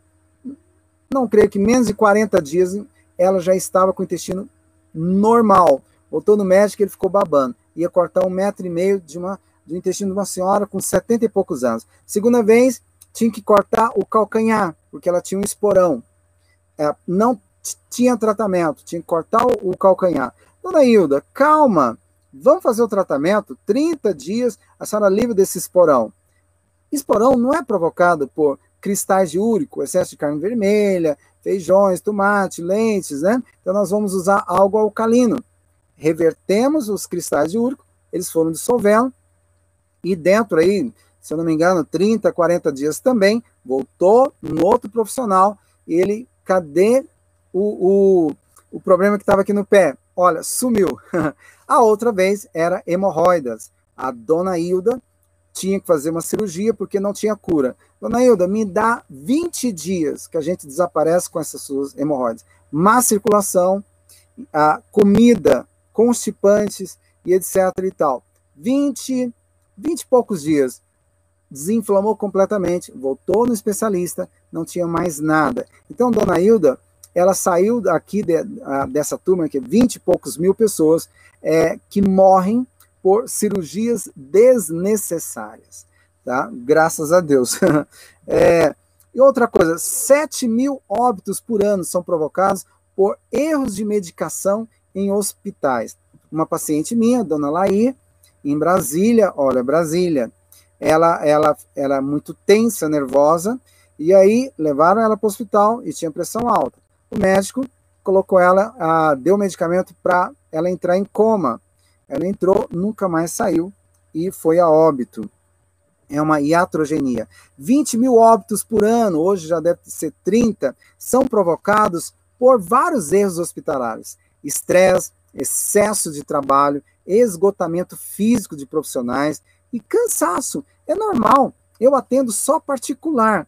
não creio que menos de 40 dias, ela já estava com o intestino normal. Voltou no médico, ele ficou babando. Ia cortar um metro e meio de uma, do intestino de uma senhora com 70 e poucos anos. Segunda vez, tinha que cortar o calcanhar, porque ela tinha um esporão. É, não tinha tratamento, tinha que cortar o, o calcanhar. Dona Hilda, calma, vamos fazer o tratamento, 30 dias, a senhora livre desse esporão. Esporão não é provocado por cristais de úrico, excesso de carne vermelha, feijões, tomate, lentes, né? Então nós vamos usar algo alcalino. Revertemos os cristais de úrico, eles foram dissolvendo, e dentro aí, se eu não me engano, 30, 40 dias também, voltou no outro profissional, ele, cadê o, o, o problema que estava aqui no pé? Olha, sumiu. A outra vez era hemorroidas. A dona Hilda tinha que fazer uma cirurgia porque não tinha cura. Dona Hilda, me dá 20 dias que a gente desaparece com essas suas hemorroidas. Má circulação, a comida, constipantes e etc e tal. 20, 20 e poucos dias. Desinflamou completamente, voltou no especialista, não tinha mais nada. Então, dona Hilda, ela saiu aqui de, dessa turma, que é 20 e poucos mil pessoas, é, que morrem por cirurgias desnecessárias, tá? Graças a Deus. é, e outra coisa, 7 mil óbitos por ano são provocados por erros de medicação em hospitais. Uma paciente minha, dona Laí, em Brasília, olha, Brasília, ela, ela, ela é muito tensa, nervosa, e aí levaram ela para o hospital e tinha pressão alta. O médico colocou ela, ah, deu medicamento para ela entrar em coma. Ela entrou, nunca mais saiu e foi a óbito. É uma iatrogenia. 20 mil óbitos por ano, hoje já deve ser 30, são provocados por vários erros hospitalares. Estresse, excesso de trabalho, esgotamento físico de profissionais e cansaço. É normal. Eu atendo só particular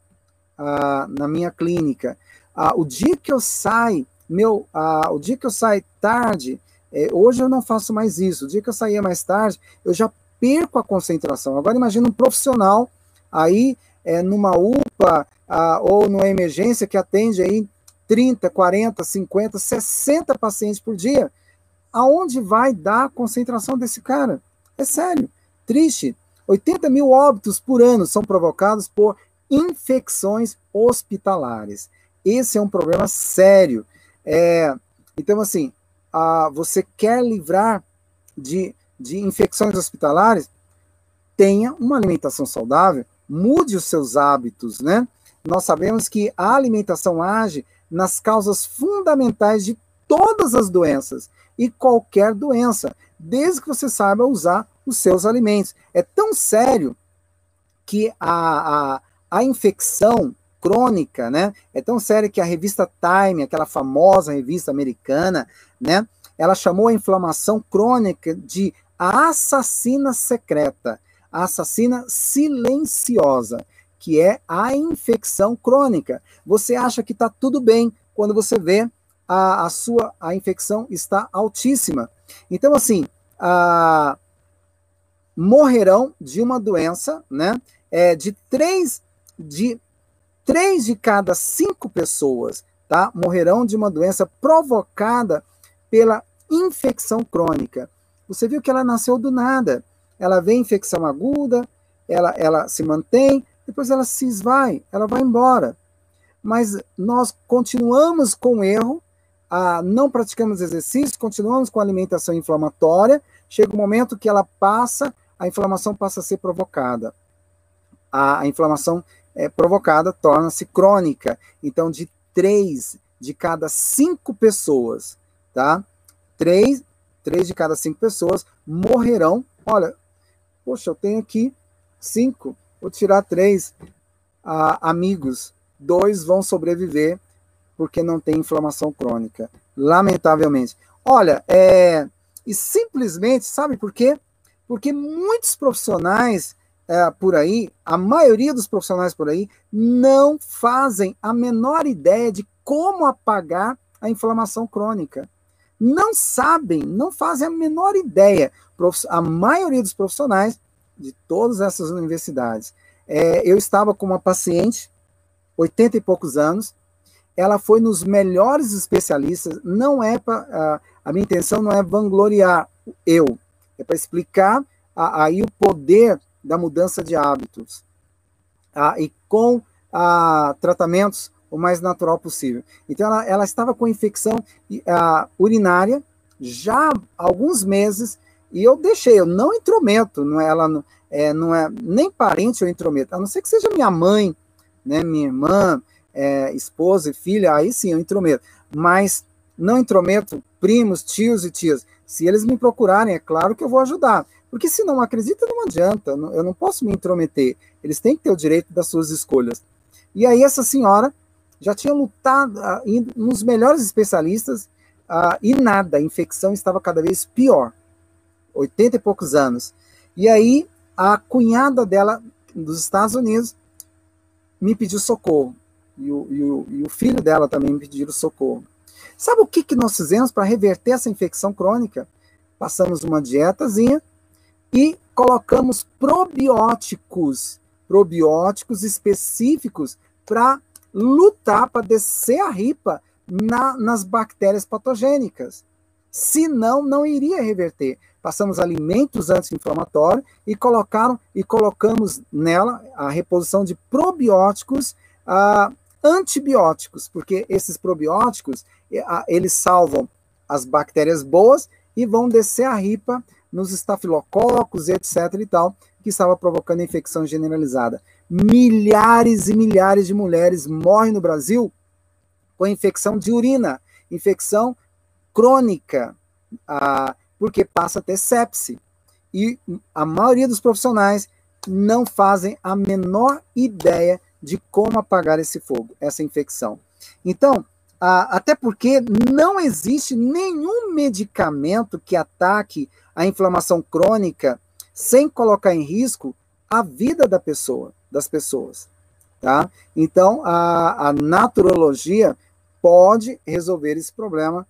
ah, na minha clínica. Ah, o dia que eu saio, meu, ah, o dia que eu saio tarde, é, hoje eu não faço mais isso. O dia que eu saía mais tarde, eu já perco a concentração. Agora imagina um profissional aí é, numa UPA ah, ou numa emergência que atende aí 30, 40, 50, 60 pacientes por dia. Aonde vai dar a concentração desse cara? É sério, triste. 80 mil óbitos por ano são provocados por infecções hospitalares. Esse é um problema sério. É, então, assim, a, você quer livrar de, de infecções hospitalares? Tenha uma alimentação saudável, mude os seus hábitos, né? Nós sabemos que a alimentação age nas causas fundamentais de todas as doenças e qualquer doença, desde que você saiba usar os seus alimentos. É tão sério que a, a, a infecção crônica, né? É tão séria que a revista Time, aquela famosa revista americana, né? Ela chamou a inflamação crônica de a assassina secreta, a assassina silenciosa, que é a infecção crônica. Você acha que está tudo bem quando você vê a, a sua a infecção está altíssima. Então, assim, a, morrerão de uma doença, né? É, de três de três de cada cinco pessoas tá, morrerão de uma doença provocada pela infecção crônica. Você viu que ela nasceu do nada. Ela vem infecção aguda, ela, ela se mantém, depois ela se esvai, ela vai embora. Mas nós continuamos com o erro, a, não praticamos exercício, continuamos com a alimentação inflamatória, chega um momento que ela passa, a inflamação passa a ser provocada. a, a inflamação é, provocada torna-se crônica. Então, de três de cada cinco pessoas, tá? Três, três de cada cinco pessoas morrerão. Olha, poxa, eu tenho aqui cinco, vou tirar três ah, amigos, dois vão sobreviver porque não tem inflamação crônica, lamentavelmente. Olha, é, e simplesmente, sabe por quê? Porque muitos profissionais é, por aí, a maioria dos profissionais por aí, não fazem a menor ideia de como apagar a inflamação crônica. Não sabem, não fazem a menor ideia. A maioria dos profissionais de todas essas universidades. É, eu estava com uma paciente, 80 e poucos anos, ela foi nos melhores especialistas, não é para. A minha intenção não é vangloriar eu, é para explicar aí o poder da mudança de hábitos ah, e com ah, tratamentos o mais natural possível. Então, ela, ela estava com infecção ah, urinária já há alguns meses e eu deixei, eu não intrometo, não é, ela não é, não é nem parente eu intrometo, a não ser que seja minha mãe, né, minha irmã, é, esposa e filha, aí sim eu intrometo, mas não intrometo primos, tios e tias. Se eles me procurarem, é claro que eu vou ajudar. Porque se não acredita, não adianta, eu não posso me intrometer. Eles têm que ter o direito das suas escolhas. E aí essa senhora já tinha lutado uh, nos melhores especialistas uh, e nada, a infecção estava cada vez pior. 80 e poucos anos. E aí a cunhada dela dos Estados Unidos me pediu socorro. E o, e o, e o filho dela também me pediram socorro. Sabe o que, que nós fizemos para reverter essa infecção crônica? Passamos uma dietazinha e colocamos probióticos, probióticos específicos para lutar, para descer a ripa na, nas bactérias patogênicas. Senão, não iria reverter. Passamos alimentos anti-inflamatórios e colocaram e colocamos nela a reposição de probióticos ah, antibióticos, porque esses probióticos eles salvam as bactérias boas e vão descer a ripa nos estafilococos etc e tal, que estava provocando infecção generalizada. Milhares e milhares de mulheres morrem no Brasil com infecção de urina, infecção crônica, ah, porque passa a ter sepse. E a maioria dos profissionais não fazem a menor ideia de como apagar esse fogo, essa infecção. Então, até porque não existe nenhum medicamento que ataque a inflamação crônica sem colocar em risco a vida da pessoa, das pessoas. Tá? Então, a, a naturologia pode resolver esse problema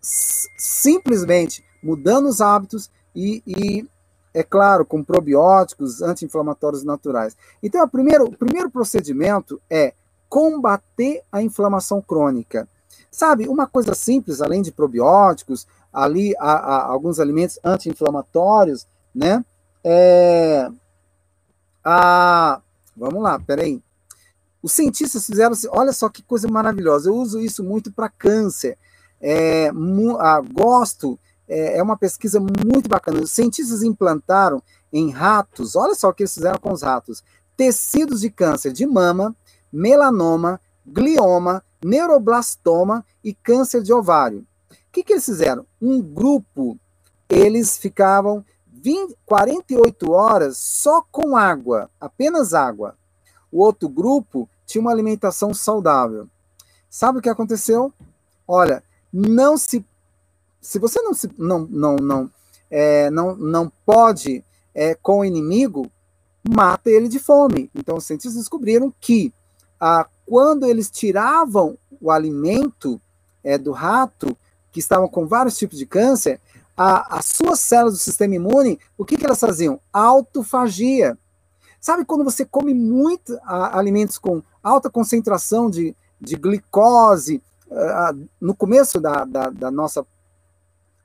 simplesmente mudando os hábitos e, e é claro, com probióticos, anti-inflamatórios naturais. Então, o primeiro procedimento é combater a inflamação crônica. Sabe, uma coisa simples, além de probióticos, ali alguns alimentos anti-inflamatórios, né? É, a, vamos lá, peraí. Os cientistas fizeram, olha só que coisa maravilhosa, eu uso isso muito para câncer. É, mu, ah, gosto, é, é uma pesquisa muito bacana. Os cientistas implantaram em ratos, olha só o que eles fizeram com os ratos: tecidos de câncer de mama, melanoma, glioma, neuroblastoma e câncer de ovário. O que, que eles fizeram? Um grupo, eles ficavam 20, 48 horas só com água, apenas água. O outro grupo tinha uma alimentação saudável. Sabe o que aconteceu? Olha, não se. Se você não se, não, não, não, é, não, não pode é, com o inimigo, mata ele de fome. Então, os cientistas descobriram que a quando eles tiravam o alimento é, do rato, que estavam com vários tipos de câncer, a, as suas células do sistema imune, o que, que elas faziam? Autofagia. Sabe quando você come muito a, alimentos com alta concentração de, de glicose, uh, no começo da, da, da, nossa,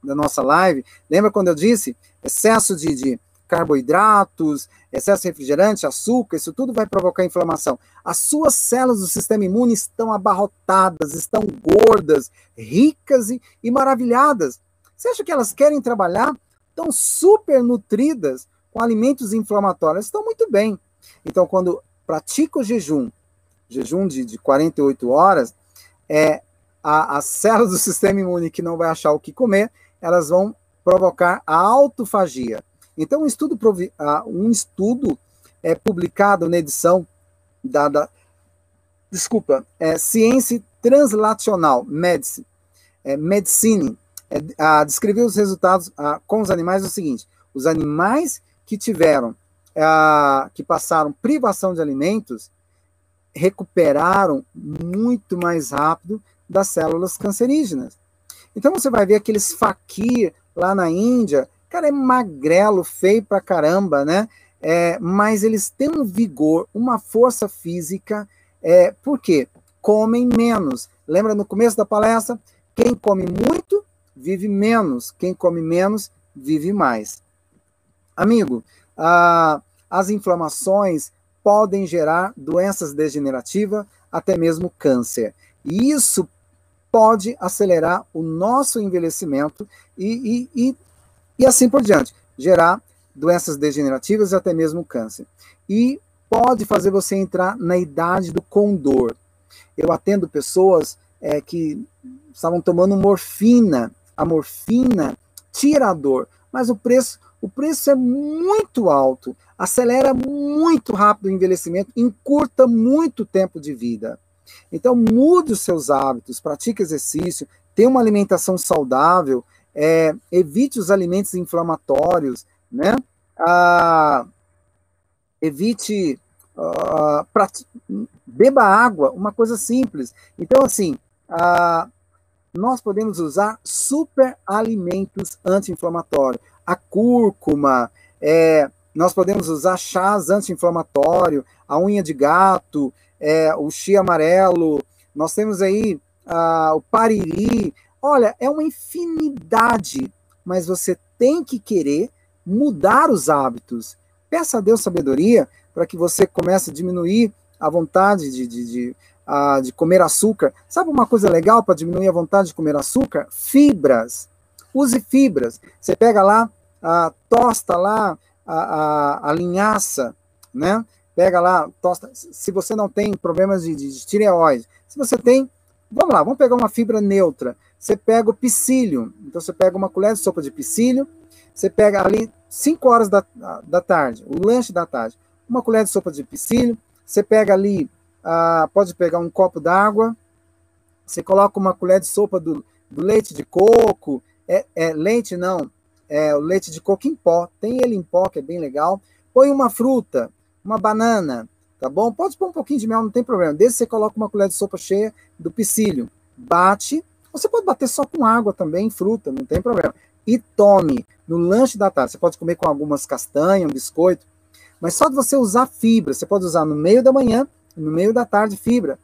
da nossa live, lembra quando eu disse excesso de, de carboidratos, excesso de refrigerante, açúcar, isso tudo vai provocar inflamação. As suas células do sistema imune estão abarrotadas, estão gordas, ricas e, e maravilhadas. Você acha que elas querem trabalhar? Estão super nutridas com alimentos inflamatórios, estão muito bem. Então, quando pratica o jejum, jejum de, de 48 horas, é, a, as células do sistema imune que não vai achar o que comer, elas vão provocar a autofagia. Então, um estudo, um estudo é publicado na edição da, da desculpa, é, Ciência Translacional, Medicine, é, Medicine, é, a, descreveu os resultados a, com os animais o seguinte: os animais que tiveram, que passaram privação de alimentos, recuperaram muito mais rápido das células cancerígenas. Então você vai ver aqueles faquir lá na Índia, cara, é magrelo, feio pra caramba, né? É, mas eles têm um vigor, uma força física, é, por quê? Comem menos. Lembra no começo da palestra? Quem come muito vive menos, quem come menos vive mais. Amigo, ah, as inflamações podem gerar doenças degenerativas, até mesmo câncer. E isso pode acelerar o nosso envelhecimento e, e, e, e assim por diante, gerar doenças degenerativas e até mesmo câncer. E pode fazer você entrar na idade do condor. Eu atendo pessoas é, que estavam tomando morfina. A morfina tira a dor, mas o preço, o preço é muito alto, acelera muito rápido o envelhecimento, encurta muito tempo de vida. Então, mude os seus hábitos, pratique exercício, tenha uma alimentação saudável, é, evite os alimentos inflamatórios, né? Ah, evite, ah, beba água, uma coisa simples. Então, assim, ah, nós podemos usar super alimentos anti-inflamatórios. A cúrcuma, é, nós podemos usar chás anti-inflamatórios, a unha de gato, é, o chi amarelo, nós temos aí ah, o pariri. Olha, é uma infinidade, mas você tem que querer mudar os hábitos. Peça a Deus sabedoria para que você comece a diminuir a vontade de, de, de, uh, de comer açúcar. Sabe uma coisa legal para diminuir a vontade de comer açúcar? Fibras. Use fibras. Você pega lá, uh, tosta lá a, a, a linhaça, né? pega lá, tosta. Se você não tem problemas de, de, de tireoide, se você tem, vamos lá, vamos pegar uma fibra neutra. Você pega o psyllium, então você pega uma colher de sopa de psyllium, você pega ali 5 horas da, da tarde, o lanche da tarde, uma colher de sopa de psyllium, você pega ali, ah, pode pegar um copo d'água, você coloca uma colher de sopa do, do leite de coco, é, é, leite não, é o leite de coco em pó, tem ele em pó que é bem legal, põe uma fruta, uma banana, tá bom? Pode pôr um pouquinho de mel, não tem problema. Desde você coloca uma colher de sopa cheia do psyllium, bate. Você pode bater só com água também, fruta, não tem problema. E tome no lanche da tarde. Você pode comer com algumas castanhas, um biscoito, mas só de você usar fibra. Você pode usar no meio da manhã, no meio da tarde, fibra.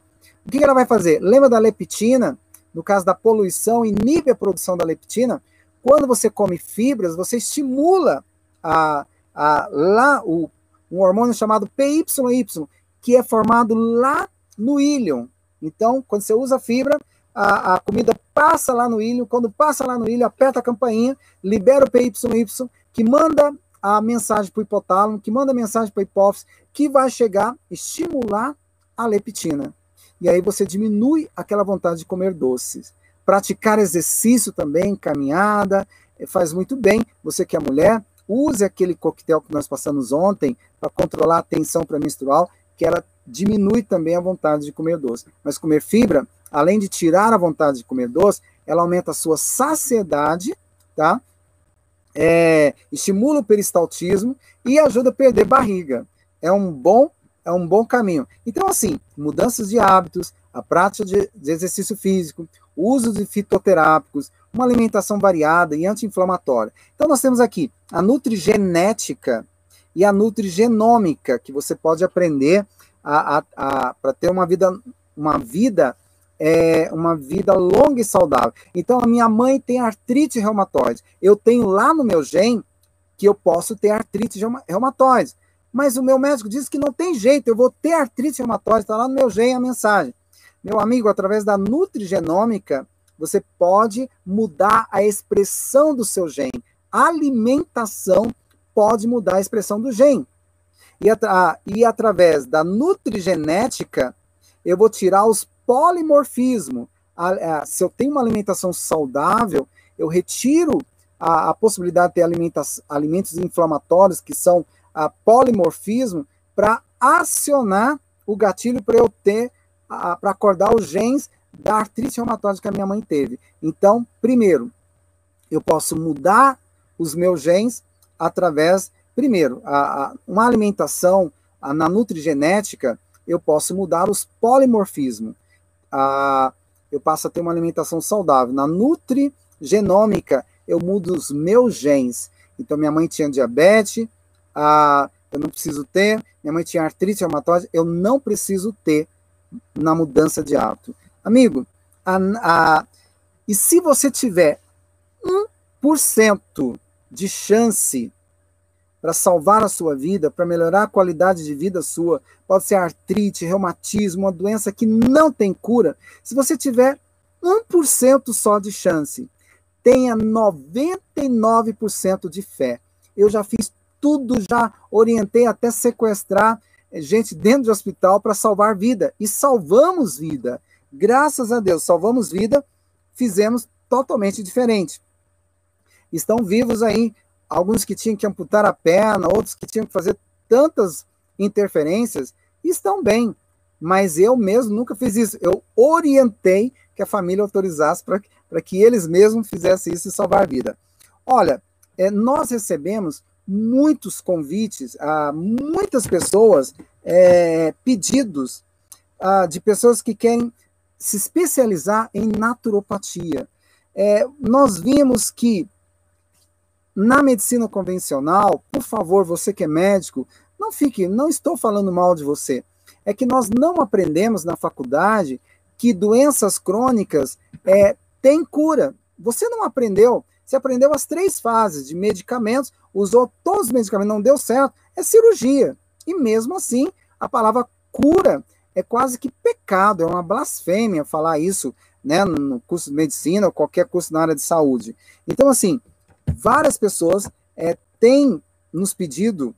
O que ela vai fazer? Lembra da leptina? No caso da poluição, inibe a produção da leptina. Quando você come fibras, você estimula a, a, lá o um hormônio chamado PYY, que é formado lá no ílion. Então, quando você usa fibra, a, a comida passa lá no ílion, quando passa lá no ílion, aperta a campainha, libera o PYY, que manda a mensagem para o hipotálamo, que manda a mensagem para a hipófise, que vai chegar, estimular a leptina. E aí você diminui aquela vontade de comer doces. Praticar exercício também, caminhada, eh, faz muito bem. Você que é mulher, use aquele coquetel que nós passamos ontem para controlar a tensão pré-menstrual, que ela diminui também a vontade de comer doce. Mas comer fibra, além de tirar a vontade de comer doce, ela aumenta a sua saciedade, tá? É, estimula o peristaltismo e ajuda a perder barriga. É um bom é um bom caminho. Então, assim, mudanças de hábitos, a prática de, de exercício físico, uso de fitoterápicos, uma alimentação variada e anti-inflamatória. Então, nós temos aqui a nutrigenética e a nutrigenômica, que você pode aprender a, a, a para ter uma vida, uma vida, é, uma vida longa e saudável. Então, a minha mãe tem artrite reumatoide. Eu tenho lá no meu gen que eu posso ter artrite reumatoide. Mas o meu médico diz que não tem jeito, eu vou ter artrite reumatoide, está lá no meu gen a mensagem. Meu amigo, através da nutrigenômica, você pode mudar a expressão do seu gene. Alimentação pode mudar a expressão do gene. E, atra e através da nutrigenética, eu vou tirar os polimorfismos. se eu tenho uma alimentação saudável, eu retiro a, a possibilidade de ter alimentos inflamatórios, que são a polimorfismo, para acionar o gatilho para eu ter, para acordar os genes da artrite reumatoide que a minha mãe teve. Então, primeiro, eu posso mudar os meus genes através, primeiro, a, a, uma alimentação a, na nutrigenética, eu posso mudar os polimorfismos. Eu passo a ter uma alimentação saudável. Na nutrigenômica, eu mudo os meus genes. Então, minha mãe tinha diabetes, eu não preciso ter. Minha mãe tinha artrite reumatoide, eu não preciso ter na mudança de hábito. Amigo, a, a, e se você tiver 1% de chance para salvar a sua vida, para melhorar a qualidade de vida sua, pode ser artrite, reumatismo, uma doença que não tem cura. Se você tiver 1% só de chance, tenha 99% de fé. Eu já fiz tudo, já orientei até sequestrar gente dentro do hospital para salvar vida e salvamos vida. Graças a Deus, salvamos vida, fizemos totalmente diferente. Estão vivos aí alguns que tinham que amputar a perna, outros que tinham que fazer tantas interferências, estão bem. Mas eu mesmo nunca fiz isso. Eu orientei que a família autorizasse para que eles mesmos fizessem isso e salvar a vida. Olha, é, nós recebemos muitos convites, a muitas pessoas, é, pedidos a, de pessoas que querem se especializar em naturopatia. É, nós vimos que na medicina convencional, por favor, você que é médico, não fique, não estou falando mal de você. É que nós não aprendemos na faculdade que doenças crônicas é, têm cura. Você não aprendeu. Você aprendeu as três fases de medicamentos, usou todos os medicamentos, não deu certo, é cirurgia. E mesmo assim, a palavra cura é quase que pecado, é uma blasfêmia falar isso né, no curso de medicina ou qualquer curso na área de saúde. Então, assim, várias pessoas é, têm nos pedido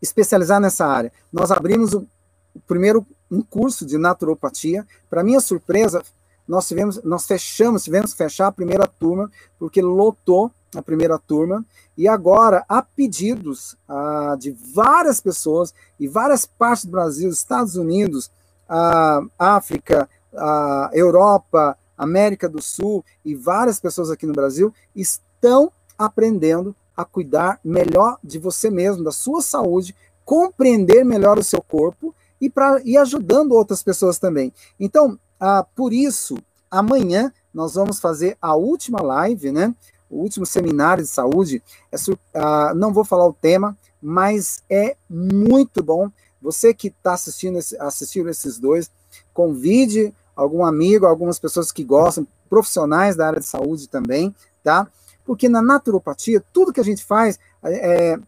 especializar nessa área. Nós abrimos o, o primeiro um curso de naturopatia. Para minha surpresa, nós tivemos, nós fechamos, tivemos que fechar a primeira turma porque lotou a primeira turma e agora há pedidos ah, de várias pessoas e várias partes do Brasil, Estados Unidos, ah, África, ah, Europa, América do Sul e várias pessoas aqui no Brasil estão aprendendo a cuidar melhor de você mesmo, da sua saúde, compreender melhor o seu corpo e, pra, e ajudando outras pessoas também. Então, ah, por isso, amanhã nós vamos fazer a última live, né? O último seminário de saúde. É, ah, não vou falar o tema, mas é muito bom. Você que está assistindo, assistindo esses dois, convide algum amigo, algumas pessoas que gostam, profissionais da área de saúde também, tá? Porque na naturopatia, tudo que a gente faz, é, é,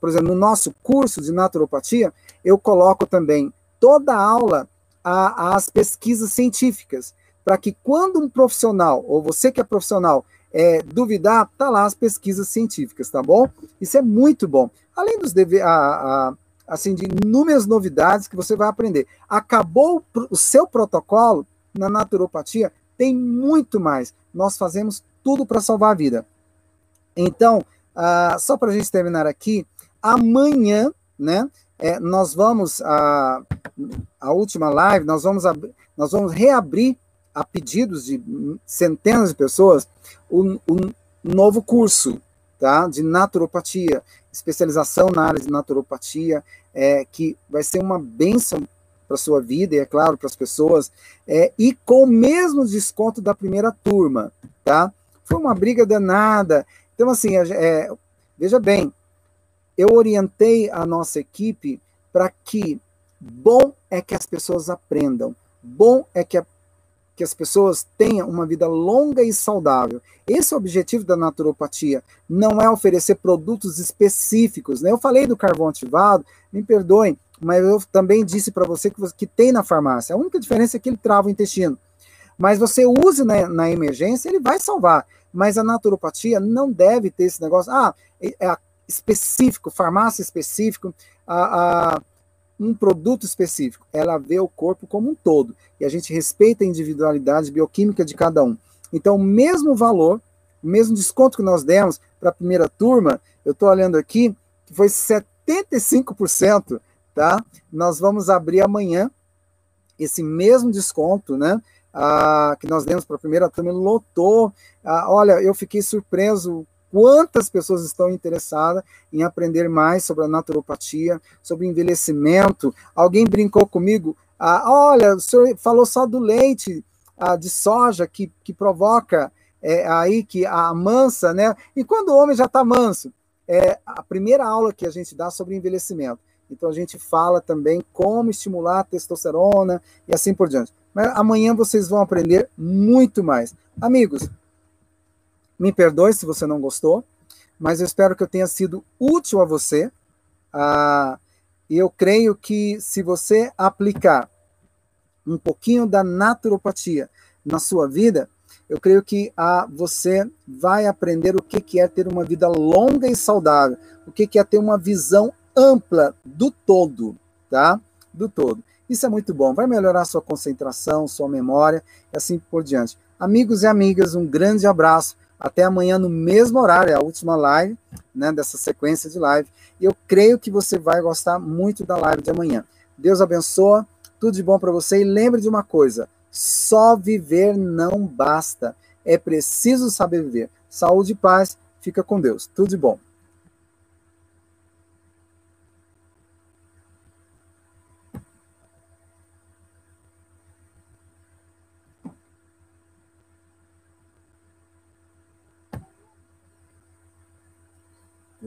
por exemplo, no nosso curso de naturopatia, eu coloco também toda a aula às pesquisas científicas, para que quando um profissional, ou você que é profissional, é, duvidar, tá lá as pesquisas científicas, tá bom? Isso é muito bom. Além dos dever, a, a, assim, de inúmeras novidades que você vai aprender. Acabou o seu protocolo na naturopatia, tem muito mais. Nós fazemos tudo para salvar a vida. Então, uh, só para a gente terminar aqui, amanhã, né, é, nós vamos, a, a última live, nós vamos, nós vamos reabrir a pedidos de centenas de pessoas o novo curso tá, de naturopatia, especialização na área de naturopatia, é, que vai ser uma bênção para sua vida e, é claro, para as pessoas, é, e com o mesmo desconto da primeira turma, tá? Foi uma briga danada. Então, assim, é, veja bem, eu orientei a nossa equipe para que bom é que as pessoas aprendam, bom é que, a, que as pessoas tenham uma vida longa e saudável. Esse é o objetivo da naturopatia, não é oferecer produtos específicos. Né? Eu falei do carvão ativado, me perdoem, mas eu também disse para você que, que tem na farmácia. A única diferença é que ele trava o intestino. Mas você use na, na emergência, ele vai salvar. Mas a naturopatia não deve ter esse negócio, ah, é, é específico, farmácia específico, a, a, um produto específico. Ela vê o corpo como um todo. E a gente respeita a individualidade bioquímica de cada um. Então, o mesmo valor, o mesmo desconto que nós demos para a primeira turma, eu estou olhando aqui, que foi 75%, tá? Nós vamos abrir amanhã esse mesmo desconto, né? Ah, que nós demos para a primeira turma, lotou. Ah, olha, eu fiquei surpreso quantas pessoas estão interessadas em aprender mais sobre a naturopatia, sobre envelhecimento. Alguém brincou comigo, ah, olha, o senhor falou só do leite ah, de soja que, que provoca é, aí, que a mansa, né? E quando o homem já está manso? É a primeira aula que a gente dá sobre envelhecimento. Então a gente fala também como estimular a testosterona e assim por diante. Mas amanhã vocês vão aprender muito mais. Amigos, me perdoe se você não gostou, mas eu espero que eu tenha sido útil a você. Ah, eu creio que se você aplicar um pouquinho da naturopatia na sua vida, eu creio que ah, você vai aprender o que, que é ter uma vida longa e saudável, o que, que é ter uma visão ampla do todo, tá? Do todo. Isso é muito bom, vai melhorar sua concentração, sua memória e assim por diante. Amigos e amigas, um grande abraço. Até amanhã no mesmo horário, é a última live, né, dessa sequência de live. E eu creio que você vai gostar muito da live de amanhã. Deus abençoa, tudo de bom para você e lembre de uma coisa: só viver não basta. É preciso saber viver. Saúde e paz. Fica com Deus. Tudo de bom.